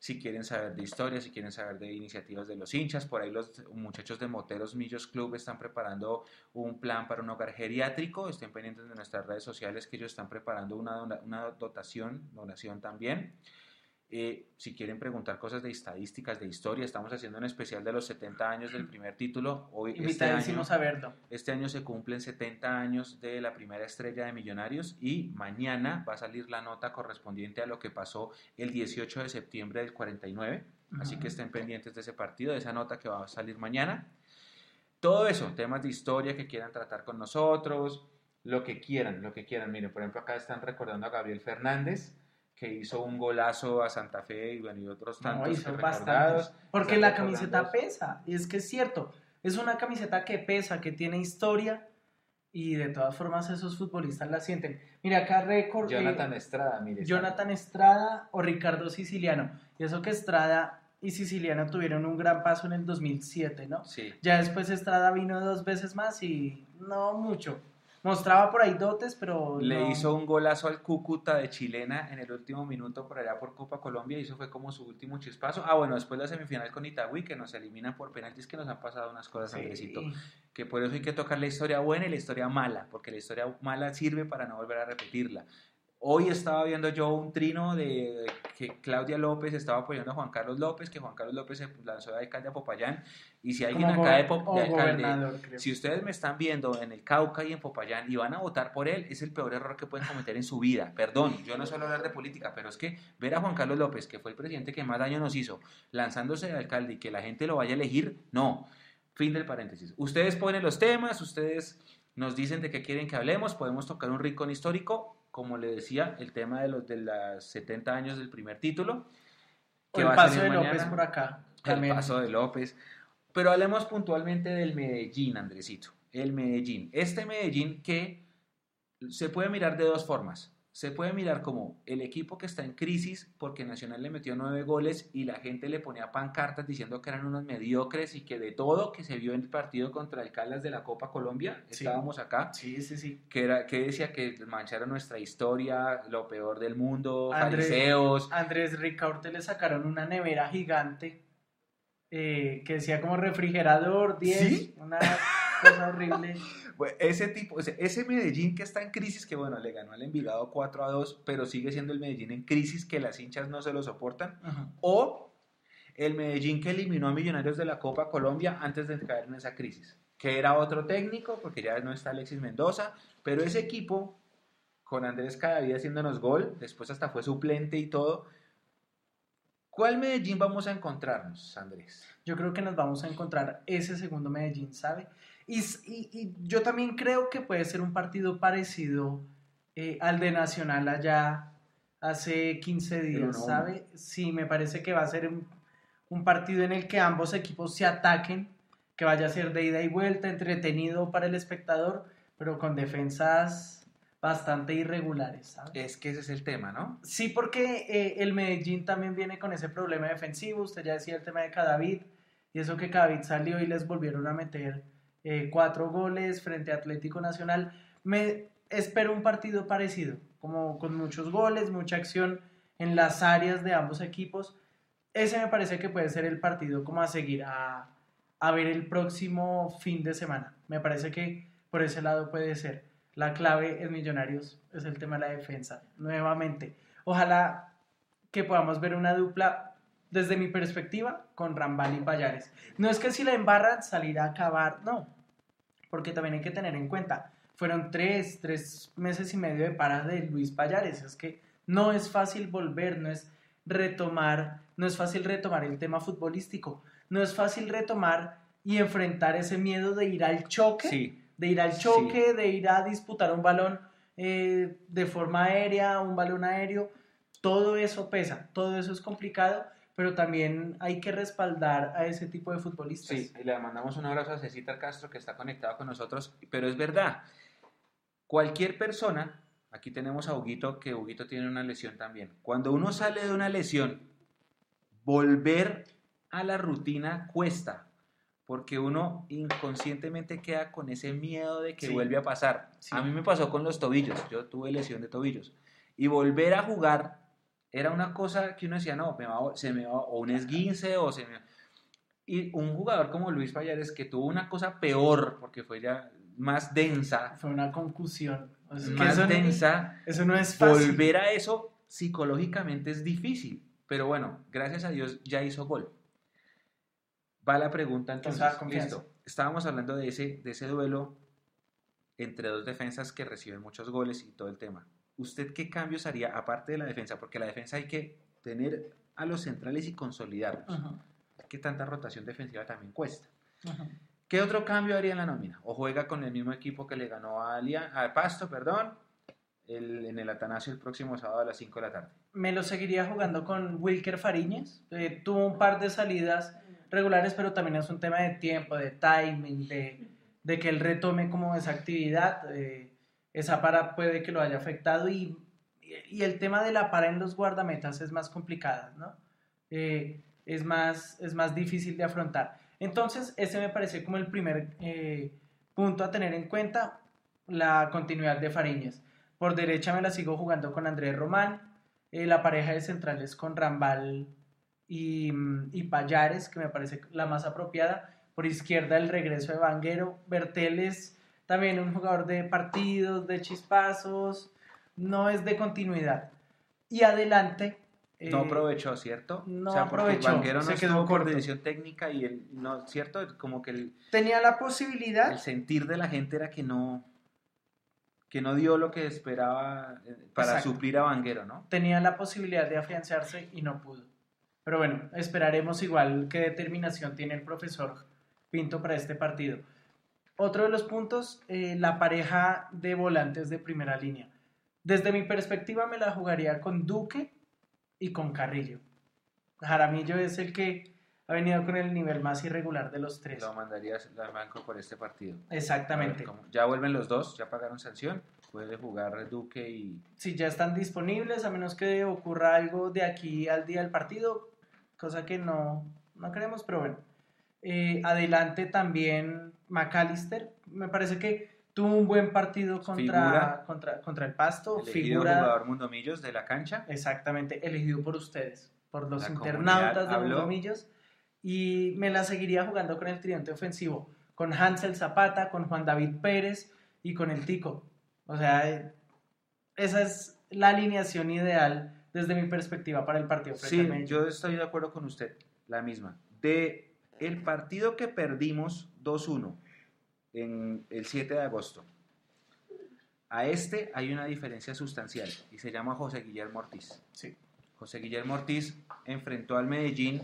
Si quieren saber de historia, si quieren saber de iniciativas de los hinchas, por ahí los muchachos de Moteros Millos Club están preparando un plan para un hogar geriátrico. Estén pendientes de nuestras redes sociales que ellos están preparando una, una dotación, donación también. Eh, si quieren preguntar cosas de estadísticas, de historia, estamos haciendo un especial de los 70 años del primer título. Hoy, este año, invitadísimos a verlo. este año se cumplen 70 años de la primera estrella de Millonarios y mañana va a salir la nota correspondiente a lo que pasó el 18 de septiembre del 49. Así que estén pendientes de ese partido, de esa nota que va a salir mañana. Todo eso, temas de historia que quieran tratar con nosotros, lo que quieran, lo que quieran. Miren, por ejemplo, acá están recordando a Gabriel Fernández, que hizo un golazo a Santa Fe y, bueno, y otros No, tantos son que bastantes. recordados. Porque la camiseta pesa, y es que es cierto, es una camiseta que pesa, que tiene historia, y de todas formas esos futbolistas la sienten. Mira, acá récord. eh, Jonathan Estrada, mire. Jonathan Estrada o Ricardo Siciliano. Y eso que Estrada y Siciliano tuvieron un gran paso en el 2007, ¿no? Sí. Ya después Estrada vino dos veces más y no mucho. Mostraba por ahí dotes, pero Le no. hizo un golazo al Cúcuta de Chilena en el último minuto por allá por Copa Colombia y eso fue como su último chispazo. Ah, bueno, después la semifinal con Itagüí que nos eliminan por penaltis que nos han pasado unas cosas, Sí. Andresito. Que por eso hay que tocar la historia buena y la historia mala, porque la historia mala sirve para no volver a repetirla. Hoy estaba viendo yo un trino de que Claudia López estaba apoyando a Juan Carlos López, que Juan Carlos López se lanzó de alcalde a Popayán. Y si alguien Como acá de, Pop- de alcalde, si ustedes me están viendo en el Cauca y en Popayán y van a votar por él, es el peor error que pueden cometer en su vida. Perdón, yo no suelo hablar de política, pero es que ver a Juan Carlos López, que fue el presidente que más daño nos hizo, lanzándose de alcalde y que la gente lo vaya a elegir, no. Fin del paréntesis. Ustedes ponen los temas, ustedes nos dicen de qué quieren que hablemos, podemos tocar un rincón histórico, como le decía, el tema de los de los 70 años del primer título. Que el va paso de López por acá. El paso de López. Pero hablemos puntualmente del Medellín, Andresito. El Medellín. Este Medellín que se puede mirar de dos formas. Se puede mirar como el equipo que está en crisis porque Nacional le metió nueve goles y la gente le ponía pancartas diciendo que eran unos mediocres y que de todo que se vio en el partido contra el Caldas de la Copa Colombia, Sí. estábamos acá, Sí, sí, sí. que, era, que decía que mancharon nuestra historia, lo peor del mundo, Andrés- fariseos, Andrés Ricaurte le sacaron una nevera gigante eh, que decía como refrigerador 10, ¿Sí? una cosa horrible. [laughs] Bueno, ese tipo, ese, ese Medellín que está en crisis, que bueno, le ganó al Envigado 4 a 2, pero sigue siendo el Medellín en crisis que las hinchas no se lo soportan. O el Medellín que eliminó a Millonarios de la Copa Colombia antes de caer en esa crisis, que era otro técnico, porque ya no está Alexis Mendoza, pero ese equipo, con Andrés Cadavid haciéndonos gol, después hasta fue suplente y todo. ¿Cuál Medellín vamos a encontrarnos, Andrés? Yo creo que nos vamos a encontrar ese segundo Medellín, ¿sabe? Y, s- y- y yo también creo que puede ser un partido parecido eh, al de Nacional allá hace 15 El días, 1-1. ¿sabe? Sí, me parece que va a ser un, un partido en el que ambos equipos se ataquen, que vaya a ser de ida y vuelta, entretenido para el espectador, pero con defensas bastante irregulares, ¿sabe? Es que ese es el tema, ¿no? Sí, porque eh, el Medellín también viene con ese problema defensivo. Usted ya decía el tema de Cadavid. Y eso que Cadavid salió y les volvieron a meter eh, cuatro goles frente a Atlético Nacional. Me espero un partido parecido, como con muchos goles, mucha acción en las áreas de ambos equipos. Ese me parece que puede ser el partido como a seguir a, a ver el próximo fin de semana. Me parece que por ese lado puede ser. La clave en Millonarios es el tema de la defensa. Nuevamente, ojalá que podamos ver una dupla desde mi perspectiva con Rambal y Payares. No es que si la embarran salir a acabar, no, porque también hay que tener en cuenta, fueron tres, tres meses y medio de parada de Luis Payares, es que no es fácil volver, no es retomar, no es fácil retomar el tema futbolístico, no es fácil retomar y enfrentar ese miedo de ir al choque Sí, de ir al Sí. choque, de ir a disputar un balón eh, de forma aérea, un balón aéreo, todo eso pesa, todo eso es complicado, pero también hay que respaldar a ese tipo de futbolistas. sí. Y le mandamos un abrazo a Cecita Castro que está conectado con nosotros. Pero es verdad, cualquier persona, aquí tenemos a Huguito, que Huguito tiene una lesión también. Cuando uno sale de una lesión, volver a la rutina cuesta. Porque uno inconscientemente queda con ese miedo de que Sí. vuelve a pasar. Sí. A mí me pasó con los tobillos. Yo tuve lesión de tobillos. Y volver a jugar era una cosa que uno decía, no, me va a- se me va, o un esguince, o se me... Y un jugador como Luis Payares, que tuvo una cosa peor, porque fue ya más densa, Fue una concusión. O sea, que más eso, no- densa, eso no es fácil. volver a eso psicológicamente es difícil. Pero bueno, gracias a Dios ya hizo gol. Va la pregunta entonces. Listo. Estábamos hablando de ese, de ese duelo entre dos defensas que reciben muchos goles y todo el tema. ¿Usted qué cambios haría aparte de la defensa? Porque la defensa hay que tener a los centrales y consolidarlos. Ajá, Que tanta rotación defensiva también cuesta. ¿Qué otro cambio haría en la nómina? ¿O juega con el mismo equipo que le ganó a, Alia- a Pasto, perdón, el- en el Atanasio el próximo sábado a las 5 de la tarde? Me lo seguiría jugando con Wilker Fariñez. Eh, tuvo un par de salidas regulares, pero también es un tema de tiempo, de timing, de, de que él retome como esa actividad. eh, esa para puede que lo haya afectado y, y el tema de la para en los guardametas es más complicada, ¿no? Eh, es, más, es más difícil de afrontar. Entonces, ese me parece como el primer eh, punto a tener en cuenta, la continuidad de Fariñez. Por derecha me la sigo jugando con Andrés Román, eh, la pareja de centrales con Rambal y, y Payares, que me parece la más apropiada. Por izquierda el regreso de Vanguero. Berteles, también un jugador de partidos, de chispazos, no es de continuidad. Y adelante... No eh, aprovechó, ¿cierto? no porque aprovechó, Vanguero no se quedó decisión técnica y el, no, ¿cierto? Como que el, tenía la posibilidad el sentir de la gente era que no que no dio lo que esperaba eh, para Exacto. suplir a Vanguero, ¿no? tenía la posibilidad de afianzarse y no pudo. Pero bueno, esperaremos igual qué determinación tiene el profesor Pinto para este partido. Otro de los puntos, eh, la pareja de volantes de primera línea. Desde mi perspectiva me la jugaría con Duque y con Carrillo. Jaramillo es el que ha venido con el nivel más irregular de los tres. Lo mandarías al banco por este partido. Exactamente. Ver Ya vuelven los dos, ya pagaron sanción. Puede jugar Duque y si ya están disponibles, a menos que ocurra algo de aquí al día del partido, cosa que no, no queremos, pero bueno. Eh, adelante también McAllister, me parece que tuvo un buen partido contra, Figura. contra, contra el Pasto, elegido figura jugador Mundomillos de la cancha. exactamente elegido por ustedes, por los La internautas de. Mundomillos, y me la seguiría jugando con el tridente ofensivo, con Hansel Zapata, con Juan David Pérez y con el Tico. O sea, eh, esa es la alineación ideal desde mi perspectiva para el partido. Sí, yo estoy de acuerdo con usted, la misma. De el partido que perdimos 2-1 en el 7 de agosto, a este hay una diferencia sustancial y se llama José Guillermo Ortiz. Sí. José Guillermo Ortiz enfrentó al Medellín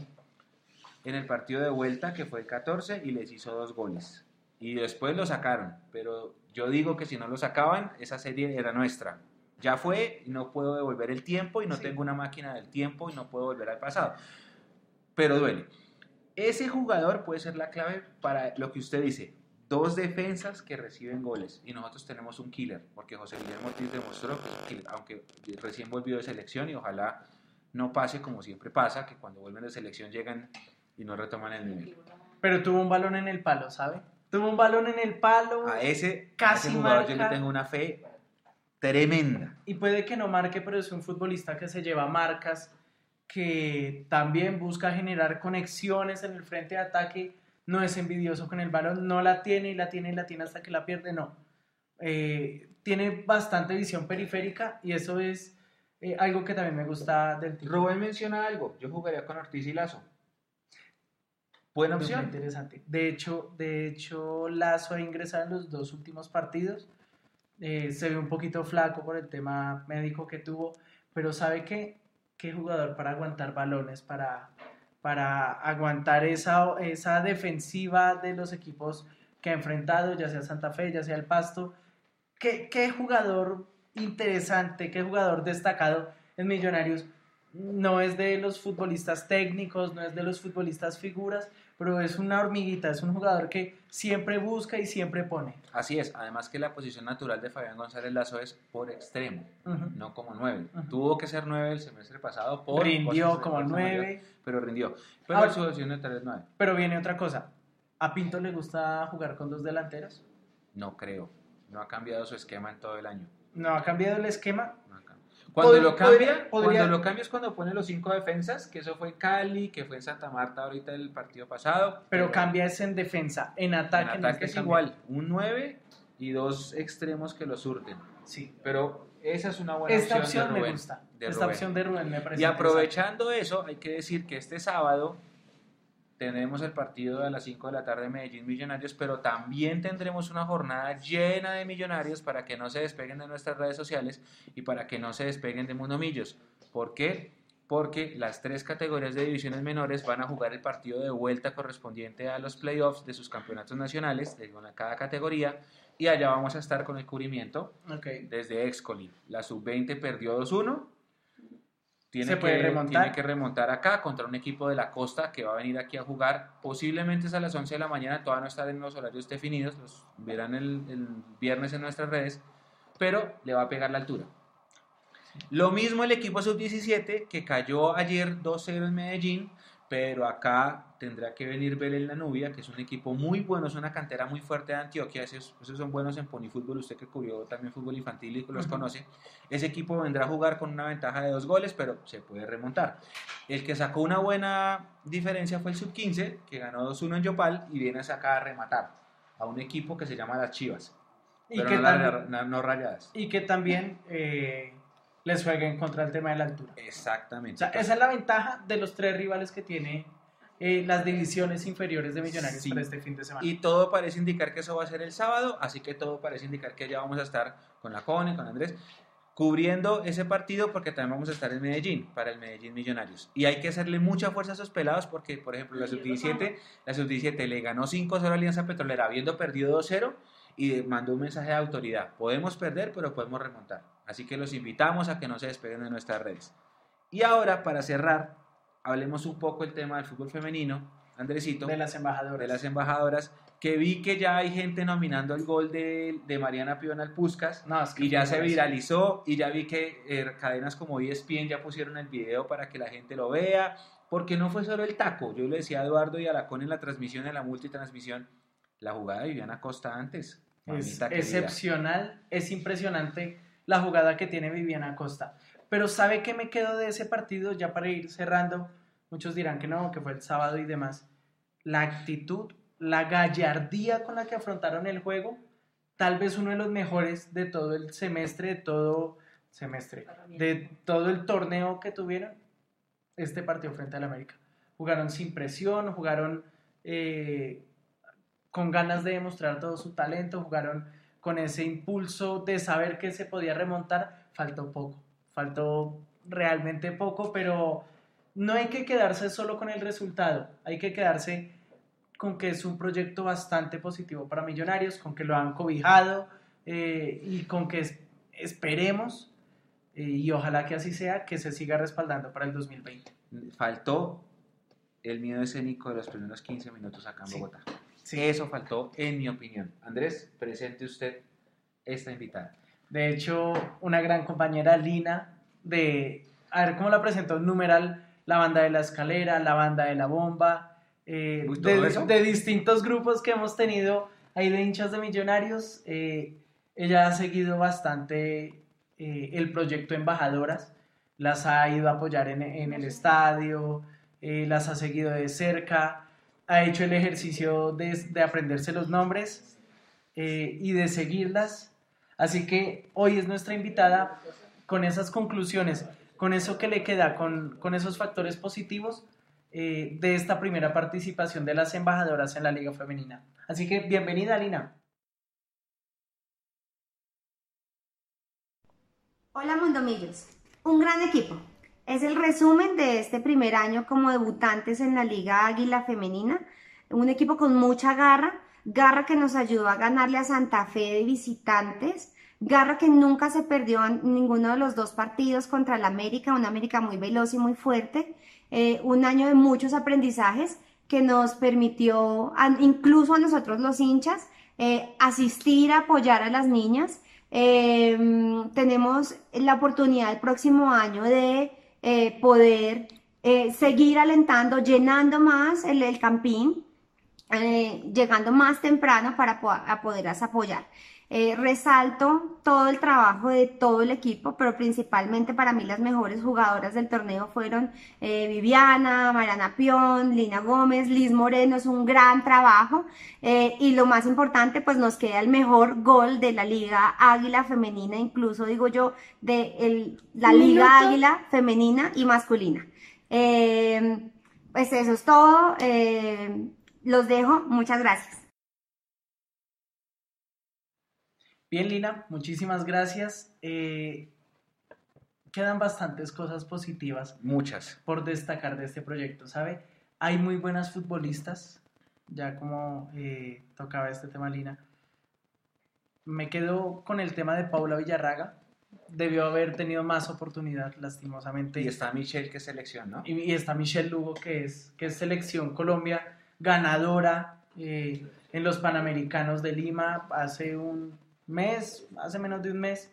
en el partido de vuelta que fue el 14 y les hizo dos goles. Y después lo sacaron, pero yo digo que si no lo sacaban, esa serie era nuestra. Ya fue, y no puedo devolver el tiempo y no Sí. tengo una máquina del tiempo y no puedo volver al pasado. Pero duele. Ese jugador puede ser la clave para lo que usted dice. Dos defensas que reciben goles y nosotros tenemos un killer, porque José Guillermo Ortiz demostró que aunque recién volvió de selección y ojalá no pase como siempre pasa, que cuando vuelven de selección llegan y no retoman el nivel. Pero tuvo un balón en el palo, ¿sabe? Tuvo un balón en el palo A ese, a Casi ese jugador yo le tengo una fe tremenda. y puede que no marque, pero es un futbolista que se lleva marcas, que también busca generar conexiones en el frente de ataque, no es envidioso con el balón, no la tiene y la tiene y la tiene hasta que la pierde, no. Eh, tiene bastante visión periférica y eso es eh, algo que también me gusta del tipo. Rubén menciona algo, yo jugaría con Ortiz y Lazo. Buena Muy opción. interesante. De hecho, de hecho, Lazo ha ingresado en los dos últimos partidos. Eh, se ve un poquito flaco por el tema médico que tuvo, pero sabe que qué jugador para aguantar balones, para, para aguantar esa, esa defensiva de los equipos que ha enfrentado, ya sea Santa Fe, ya sea el Pasto. ¿Qué, qué jugador interesante, qué jugador destacado en Millonarios? No es de los futbolistas técnicos, no es de los futbolistas figuras, pero es una hormiguita, es un jugador que siempre busca y siempre pone. Así es, además que la posición natural de Fabián González Lazo es por extremo, no como nueve. Ujú. Tuvo que ser nueve el semestre pasado por Rindió como fuerza mayor, nueve, pero rindió. Pero Ahora- su posición natural es pero viene otra cosa. ¿A Pinto le gusta jugar con dos delanteros? No creo. No ha cambiado su esquema en todo el año. No ha cambiado el esquema. Cuando lo cambia, podría- podría- cuando lo cambia es cuando pone los cinco defensas, que eso fue en Cali, que fue en Santa Marta ahorita el partido pasado. Pero cambia es en defensa, en En ataque. no ataque te es cambia. igual, un 9 y dos extremos que lo surten. Sí. Pero esa es una buena Esta opción, opción de me Rubén. gusta. de Esta Rubén. opción de Rubén me parece Y aprovechando eso, hay que decir que este sábado tenemos el partido a las 5 de la tarde de Medellín Millonarios, pero también tendremos una jornada llena de millonarios para que no se despeguen de nuestras redes sociales y para que no se despeguen de Mundo Millos. ¿Por qué? Porque las tres categorías de divisiones menores van a jugar el partido de vuelta correspondiente a los playoffs de sus campeonatos nacionales, de cada categoría, y allá vamos a estar con el cubrimiento esa. Ok. desde Excoli. La sub-20 perdió 2-1. Tiene, Se puede que, remontar. tiene que remontar acá contra un equipo de la costa que va a venir aquí a jugar. Posiblemente es a las 11 de la mañana, todavía no estar en los horarios definidos, los verán el, el viernes en nuestras redes, pero le va a pegar la altura. Lo mismo el equipo sub-17 que cayó ayer 2-0 en Medellín, pero acá tendrá que venir Belén La Nubia, que es un equipo muy bueno, es una cantera muy fuerte de Antioquia, esos, esos son buenos en ponifútbol, usted que cubrió también fútbol infantil y los conoce. Ese equipo vendrá a jugar con una ventaja de dos goles, pero se puede remontar. El que sacó una buena diferencia fue el sub-15, que ganó 2-1 en Yopal y viene a sacar a rematar a un equipo que se llama Las Chivas, Y pero que, no, también, no rayadas. y que también eh, les jueguen contra el tema de la altura. Exactamente. O sea, esa es la ventaja de los tres rivales que tiene eh, las divisiones inferiores de Millonarios Sí. para este fin de semana. Y todo parece indicar que eso va a ser el sábado, así que todo parece indicar que ya vamos a estar con la Cone, con Andrés, cubriendo ese partido porque también vamos a estar en Medellín, para el Medellín Millonarios. Y hay que hacerle mucha fuerza a esos pelados porque, por ejemplo, la sub-17, la sub-17 le ganó 5-0 a Alianza Petrolera habiendo perdido 2-0 y mandó un mensaje de autoridad. Podemos perder, pero podemos remontar. Así que los invitamos a que no se despeguen de nuestras redes. Y ahora, para cerrar, hablemos un poco el tema del fútbol femenino. Andresito de las embajadoras. de las embajadoras, que vi que ya hay gente nominando el gol de, de Mariana Pional Puscas No, es que y ya se viralizó y ya vi que eh, cadenas como ESPN ya pusieron el video para que la gente lo vea, porque no fue solo el taco, yo le decía a Eduardo y a Lacón en la transmisión, en la multitransmisión, la jugada de Viviana Costa antes. Es excepcional, es impresionante la jugada que tiene Viviana Costa. Pero ¿sabe qué me quedo de ese partido? Ya para ir cerrando, muchos dirán que no, que fue el sábado y demás. La actitud, la gallardía con la que afrontaron el juego, tal vez uno de los mejores de todo el semestre, de todo semestre, de todo el torneo que tuvieron este partido frente al América. Jugaron sin presión, jugaron eh, con ganas de demostrar todo su talento, jugaron con ese impulso de saber que se podía remontar. Faltó poco, faltó realmente poco, pero no hay que quedarse solo con el resultado, hay que quedarse con que es un proyecto bastante positivo para Millonarios, con que lo han cobijado eh, y con que esperemos, eh, y ojalá que así sea, que se siga respaldando para el 2020. Faltó el miedo escénico de los primeros 15 minutos acá en Bogotá. Eso faltó, en mi opinión. Andrés, presente usted esta invitada. De hecho, una gran compañera, Lina, de, a ver cómo la presentó, numeral, la banda de la escalera, la banda de la bomba, eh, de, distintos grupos que hemos tenido ahí de hinchas de millonarios. Eh, ella ha seguido bastante eh, el proyecto Embajadoras, las ha ido a apoyar en, el estadio, las ha seguido de cerca, ha hecho el ejercicio de, de aprenderse los nombres y de seguirlas. Así que hoy es nuestra invitada con esas conclusiones, con eso que le queda, con, con esos factores positivos eh, de esta primera participación de las embajadoras en la Liga Femenina. Así que bienvenida, Lina. Hola, Mundomillos. Un gran equipo. Es el resumen de este primer año como debutantes en la Liga Águila Femenina. Un equipo con mucha garra, garra que nos ayudó a ganarle a Santa Fe de visitantes, garra que nunca se perdió en ninguno de los dos partidos contra el América, una América muy veloz y muy fuerte, eh, un año de muchos aprendizajes que nos permitió, incluso a nosotros los hinchas, eh, asistir, apoyar a las niñas. Em, tenemos la oportunidad el próximo año de eh, poder seguir alentando, llenando más el, el campín, llegando más temprano para poderlas apoyar. Eh, resalto todo el trabajo de todo el equipo, pero principalmente para mí las mejores jugadoras del torneo fueron eh, Viviana, Mariana Pion, Lina Gómez, Liz Moreno, es un gran trabajo eh, y lo más importante pues nos queda el mejor gol de la Liga Águila Femenina, incluso digo yo de la Liga Águila Femenina y masculina. pues eso es todo, los dejo, muchas gracias. Bien, Lina, muchísimas gracias. Eh, quedan bastantes cosas positivas. Muchas. Por destacar de este proyecto, ¿sabe? Hay muy buenas futbolistas, ya como eh, tocaba este tema, Lina. Me quedo con el tema de Paula Villarraga. Debió haber tenido más oportunidad, lastimosamente. Y está Michelle, que es selección, ¿no? Y, está Michelle Lugo, que es, que es selección Colombia, ganadora eh, en los Panamericanos de Lima hace un mes, hace menos de un mes,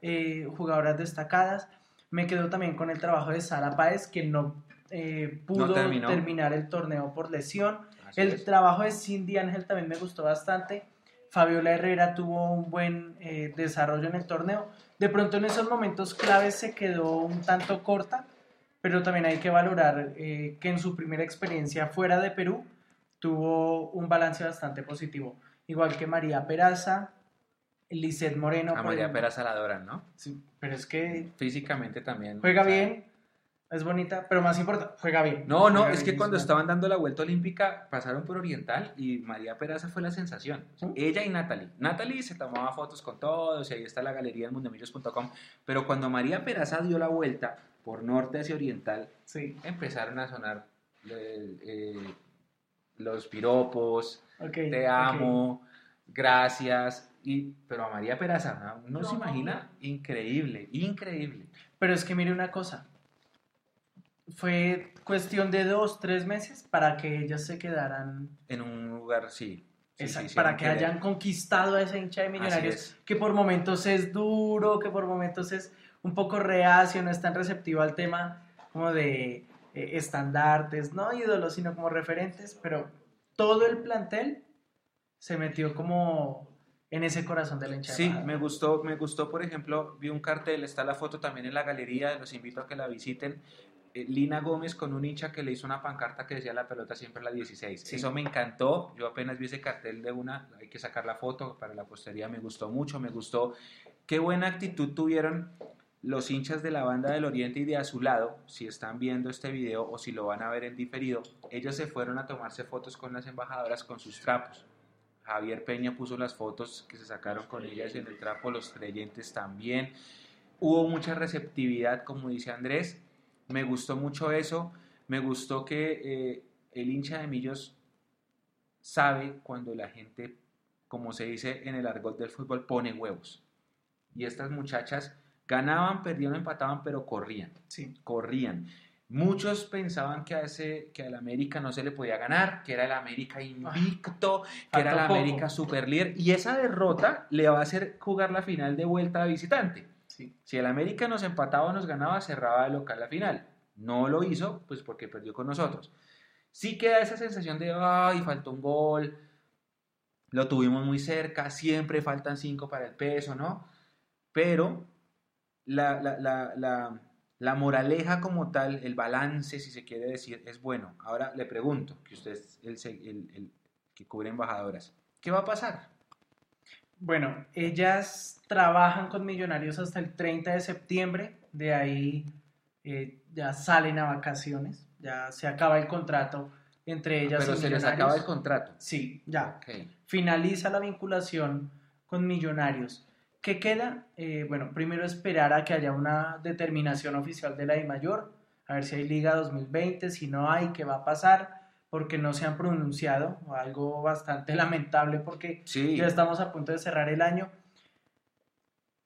eh, jugadoras destacadas. Me quedo también con el trabajo de Sara Páez, que no eh, pudo terminar el torneo por lesión. el trabajo de Cindy Ángel también me gustó bastante. Fabiola Herrera tuvo un buen eh, desarrollo en el torneo. De pronto en esos momentos claves se quedó un tanto corta, pero también hay que valorar que en su primera experiencia fuera de Perú tuvo un balance bastante positivo. Igual que María Peraza, Lizeth Moreno. A María Peraza la ¿no? Sí, pero es que... Físicamente también. Juega bien, es bonita, pero más importante, juega bien. No, no, es que cuando estaban dando la vuelta olímpica pasaron por Oriental y María Peraza fue la sensación. Ella y Natalie. Natalie se tomaba fotos con todos y ahí está la galería en mundomillos.com. Pero cuando María Peraza dio la vuelta por norte hacia Oriental, sí. empezaron a sonar eh, eh, los piropos, te amo, gracias y, pero a María Peraza, no, se imagina, increíble, increíble. Pero es que mire una cosa, fue cuestión de dos, tres meses para que ellas se quedaran... En un lugar, sí. para que hayan conquistado a esa hincha de millonarios, que por momentos es duro, que por momentos es un poco reacio, no es tan receptivo al tema como de eh, estandartes, no ídolos, sino como referentes, pero todo el plantel se metió como en ese corazón de la hinchada. Sí, me gustó, me gustó, por ejemplo, vi un cartel, está la foto también en la galería, los invito a que la visiten. eh, Lina Gómez con un hincha que le hizo una pancarta que decía la pelota siempre la 16. Sí. Eso me encantó. Yo apenas vi ese cartel de una, hay que sacar la foto para la postería. Me gustó mucho, me gustó. Qué buena actitud tuvieron los hinchas de la banda del Oriente y de a su lado, si están viendo este video o si lo van a ver en diferido, ellos se fueron a tomarse fotos con las embajadoras con sus trapos. Javier Peña puso las fotos que se sacaron con ellas en el trapo, los creyentes también. Hubo mucha receptividad, como dice Andrés. Me gustó mucho eso. Me gustó que eh, el hincha de Millos sabe cuando la gente, como se dice en el argot del fútbol, pone huevos. Y estas muchachas ganaban, perdían, empataban, pero corrían Sí. corrían. Muchos pensaban que a ese, que al América no se le podía ganar, que era el América invicto, que era el. América super líder. Y esa derrota le va a hacer jugar la final de vuelta a visitante. Sí. Si el América nos empataba o nos ganaba, cerraba de local la final. No lo hizo, pues porque perdió con nosotros. Sí queda esa sensación de, ay, faltó un gol, lo tuvimos muy cerca, siempre faltan cinco para el peso, ¿no? Pero la, la, la, la, la moraleja como tal, el balance, si se quiere decir, es bueno. Ahora le pregunto, que usted es el, se- el- el que cubre embajadoras, ¿qué va a pasar? Bueno, ellas trabajan con Millonarios hasta el 30 de septiembre, de ahí eh, ya salen a vacaciones, ya se acaba el contrato entre ellas Pero y se les acaba el contrato. Sí, ya. Finaliza la vinculación con Millonarios. ¿Qué queda? Eh, bueno, primero esperar a que haya una determinación oficial de la I mayor, a ver si hay Liga 2020, si no hay, qué va a pasar, porque no se han pronunciado, algo bastante [laughs] lamentable porque Sí, ya estamos a punto de cerrar el año.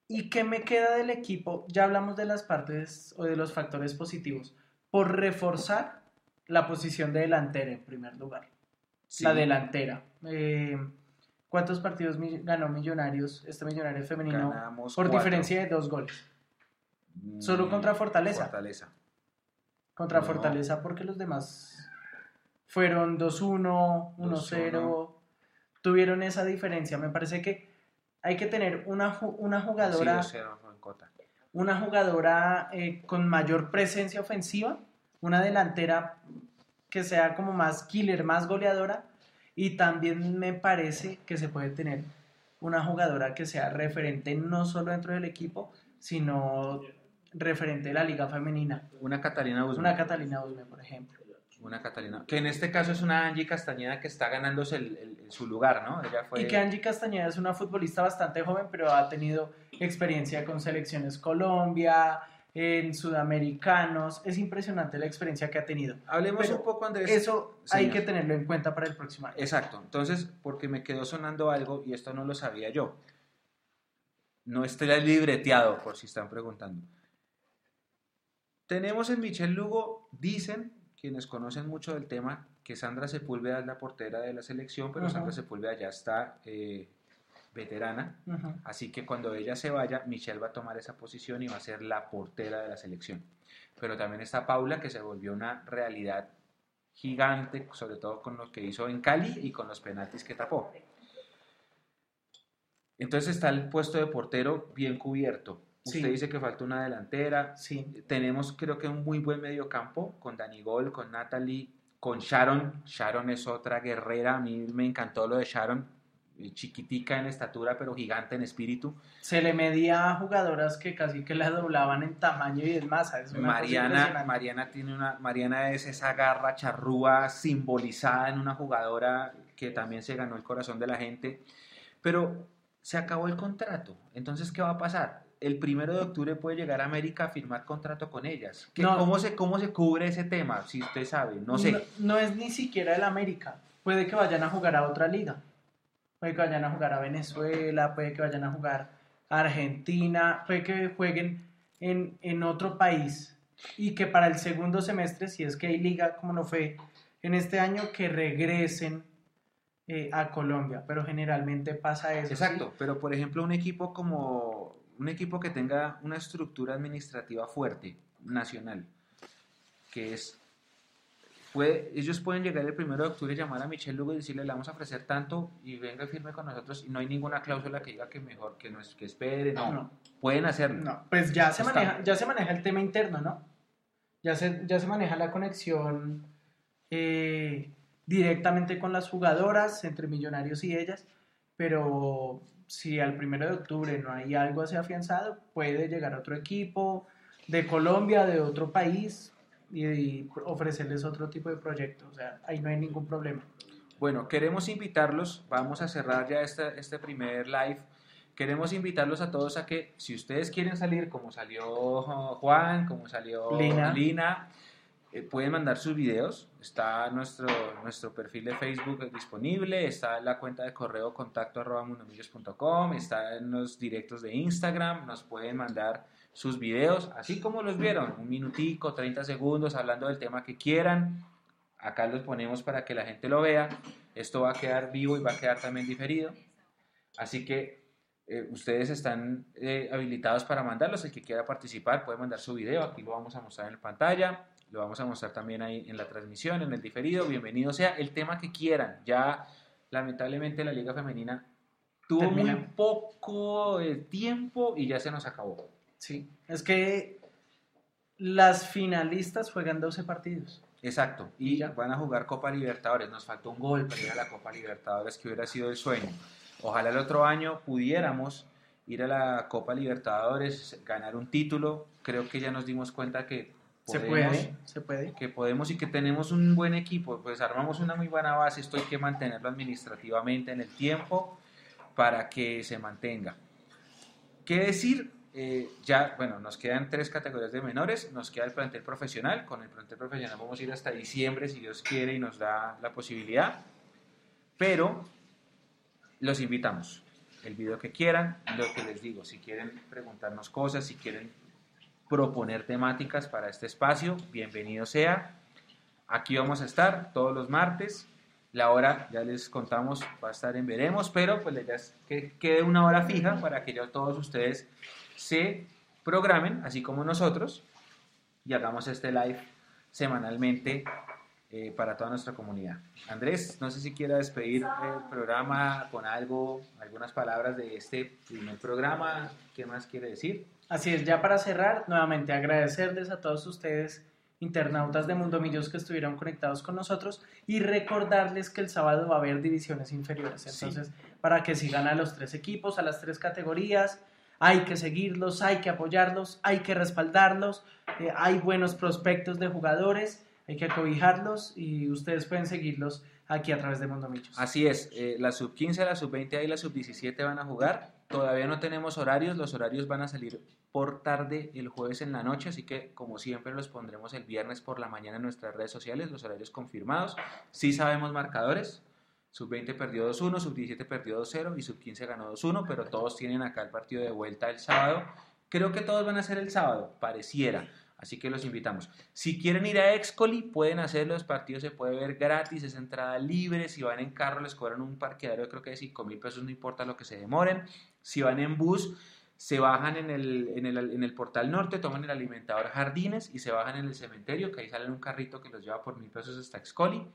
¿Y qué me queda del equipo? Ya hablamos de las partes o de los factores positivos. Por reforzar la posición de delantera en primer lugar. sí. La delantera. Eh, ¿Cuántos partidos mi- ganó Millonarios, este Millonario femenino? Ganamos por cuatro. diferencia de dos goles. Mm, Solo contra Fortaleza. Fortaleza. Contra No. Fortaleza porque los demás fueron 2-1, 1-0. Tuvieron esa diferencia. Me parece que hay que tener una, una jugadora, Sí, 2-0 fue en Cota. una jugadora eh, con mayor presencia ofensiva, una delantera que sea como más killer, más goleadora. Y también me parece que se puede tener una jugadora que sea referente no solo dentro del equipo, sino referente de la liga femenina. Una Catalina Guzmán. Una Catalina Usme, por ejemplo. Una Catalina. Que en este caso es una Angie Castañeda que está ganándose el- el- el- su lugar, ¿no? Ella fue. Y que Angie Castañeda es una futbolista bastante joven, pero ha tenido experiencia con selecciones Colombia, en sudamericanos. Es impresionante la experiencia que ha tenido. Hablemos Pero un poco, Andrés. Eso hay que tenerlo en cuenta para el próximo año. Exacto. Entonces, porque me quedó sonando algo y esto no lo sabía yo. No estoy libreteado, por si están preguntando. Tenemos en Michel Lugo, dicen quienes conocen mucho del tema, que Sandra Sepúlveda es la portera de la selección, pero. Sandra Sepúlveda ya está eh, veterana. Así que cuando ella se vaya, Michelle va a tomar esa posición y va a ser la portera de la selección. Pero también está Paula, que se volvió una realidad gigante, sobre todo con lo que hizo en Cali y con los penaltis que tapó. Entonces está el puesto de portero bien cubierto. Sí. Usted dice que falta una delantera. Sí, Tenemos creo que un muy buen mediocampo con Dani Gol, con Natalie, con Sharon. Sharon es otra guerrera. A mí me encantó lo de Sharon. Eh, Chiquitica en estatura, pero gigante en espíritu. se le medía a jugadoras que casi que la doblaban en tamaño y en masa. Es una cosa Mariana. Mariana tiene una, Mariana es esa garra charrúa simbolizada en una jugadora que también se ganó el corazón de la gente. Pero se acabó el contrato. Entonces, ¿qué va a pasar? El primero de octubre puede llegar a América a firmar contrato con ellas. ¿Qué- No. ¿Cómo, se, ¿Cómo se cubre ese tema? Si usted sabe, no sé. No, no es ni siquiera el América. Puede que vayan a jugar a otra liga. Puede que vayan a jugar a Venezuela, puede que vayan a jugar a Argentina, puede que jueguen en, en otro país. Y que para el segundo semestre, si es que hay liga, como no fue en este año, que regresen eh, a Colombia. Pero generalmente pasa eso. ¿sí? Exacto, pero por ejemplo un equipo como un equipo que tenga una estructura administrativa fuerte, nacional, que es puede, ellos pueden llegar el primero de octubre, llamar a Michelle Lugo y decirle le vamos a ofrecer tanto y venga firme con nosotros y no hay ninguna cláusula que diga que mejor, que no es, que espere, no, No. pueden hacerlo. No, pues ya se, Está. maneja, ya se maneja el tema interno, ¿no? Ya se, ya se maneja la conexión eh, directamente con las jugadoras, entre millonarios y ellas, pero si al primero de octubre no hay algo así afianzado, puede llegar otro equipo de Colombia, de otro país, y, y ofrecerles otro tipo de proyecto. O sea, ahí no hay ningún problema. Bueno, queremos invitarlos, vamos a cerrar ya este, este primer live. Queremos invitarlos a todos a que si ustedes quieren salir como salió Juan, como salió Lina. Lina, eh, pueden mandar sus videos. Está nuestro, nuestro perfil de Facebook disponible, está la cuenta de correo contacto arroba está en los directos de Instagram, nos pueden mandar sus videos, así como los vieron, un minutico, 30 segundos, hablando del tema que quieran. Acá los ponemos para que la gente lo vea. Esto va a quedar vivo y va a quedar también diferido. Así que eh, ustedes están eh, habilitados para mandarlos. El que quiera participar puede mandar su video. Aquí lo vamos a mostrar en la pantalla. Lo vamos a mostrar también ahí en la transmisión, en el diferido. Bienvenido sea el tema que quieran. Ya lamentablemente la Liga Femenina tuvo Termina. muy poco eh, tiempo y ya se nos acabó. Sí, es que las finalistas juegan 12 partidos. Exacto, y van a jugar Copa Libertadores. Nos faltó un gol para ir a la Copa Libertadores, que hubiera sido el sueño. Ojalá el otro año pudiéramos ir a la Copa Libertadores, ganar un título. Creo que ya nos dimos cuenta que Se podemos, puede, se puede. que podemos y que tenemos un buen equipo. Pues armamos una muy buena base. Esto hay que mantenerlo administrativamente en el tiempo para que se mantenga. ¿Qué decir? Eh, ya, bueno, nos quedan tres categorías de menores, nos queda el plantel profesional, con el plantel profesional vamos a ir hasta diciembre si Dios quiere y nos da la posibilidad, pero los invitamos, el video que quieran, lo que les digo, si quieren preguntarnos cosas, si quieren proponer temáticas para este espacio, bienvenido sea, aquí vamos a estar todos los martes, la hora, ya les contamos, va a estar en veremos, pero pues la idea es que quede una hora fija para que ya todos ustedes se programen, así como nosotros, y hagamos este live semanalmente eh, para toda nuestra comunidad. Andrés, no sé si quiera despedir el programa con algo, algunas palabras de este primer programa, ¿qué más quiere decir? Así es, ya para cerrar, nuevamente agradecerles a todos ustedes, internautas de Mundo Millos que estuvieron conectados con nosotros y recordarles que el sábado va a haber divisiones inferiores. Sí. Entonces, para que sigan a los tres equipos, a las tres categorías, hay que seguirlos, hay que apoyarlos, hay que respaldarlos, eh, hay buenos prospectos de jugadores, hay que acobijarlos y ustedes pueden seguirlos aquí a través de Mundo Millos. Así es, eh, la sub 15, la sub 20 y la sub 17 van a jugar. Todavía no tenemos horarios, los horarios van a salir por tarde el jueves en la noche, así que como siempre los pondremos el viernes por la mañana en nuestras redes sociales, los horarios confirmados. Sí sabemos marcadores, sub 20 perdió 2-1, sub 17 perdió 2-0 y sub 15 ganó 2-1, pero todos tienen acá el partido de vuelta el sábado. Creo que todos van a ser el sábado, pareciera. Así que los invitamos. Si quieren ir a Excoli, pueden hacerlo. Los partidos se puede ver gratis, es entrada libre. Si van en carro, les cobran un parqueadero, creo que de 5 mil pesos, no importa lo que se demoren. Si van en bus, se bajan en el, en, el, en el portal norte, toman el alimentador Jardines y se bajan en el cementerio, que ahí sale un carrito que los lleva por mil pesos hasta Excoli.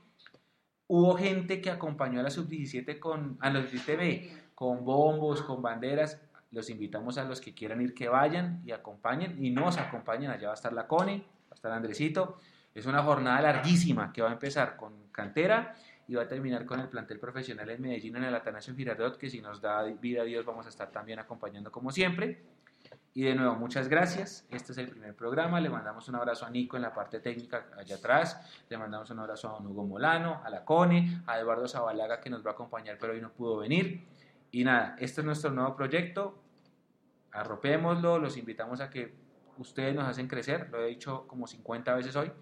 Hubo gente que acompañó a la sub-17 con, a los 17B, con bombos, con banderas. Los invitamos a los que quieran ir que vayan y acompañen y nos acompañen. Allá va a estar la Cone, va a estar Andresito. Es una jornada larguísima que va a empezar con cantera y va a terminar con el plantel profesional en Medellín en el Atanasio Girardot, que si nos da vida a Dios vamos a estar también acompañando como siempre. Y de nuevo, muchas gracias. Este es el primer programa. Le mandamos un abrazo a Nico en la parte técnica allá atrás. Le mandamos un abrazo a don Hugo Molano, a la Cone, a Eduardo Zabalaga que nos va a acompañar, pero hoy no pudo venir. Y nada, este es nuestro nuevo proyecto. Arropémoslo, los invitamos a que ustedes nos hacen crecer. Lo he dicho como 50 veces hoy,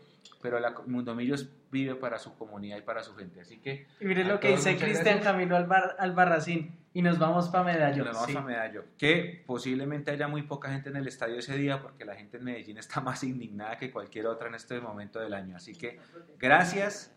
pero la Mundo Millos vive para su comunidad y para su gente. Así que Y mire lo que dice Cristian. Camilo Albar- Albarracín y nos vamos para Medallo. Nos vamos Sí. a Medallo. Que posiblemente haya muy poca gente en el estadio ese día porque la gente en Medellín está [laughs] más indignada que cualquier otra en este momento del año. Así que gracias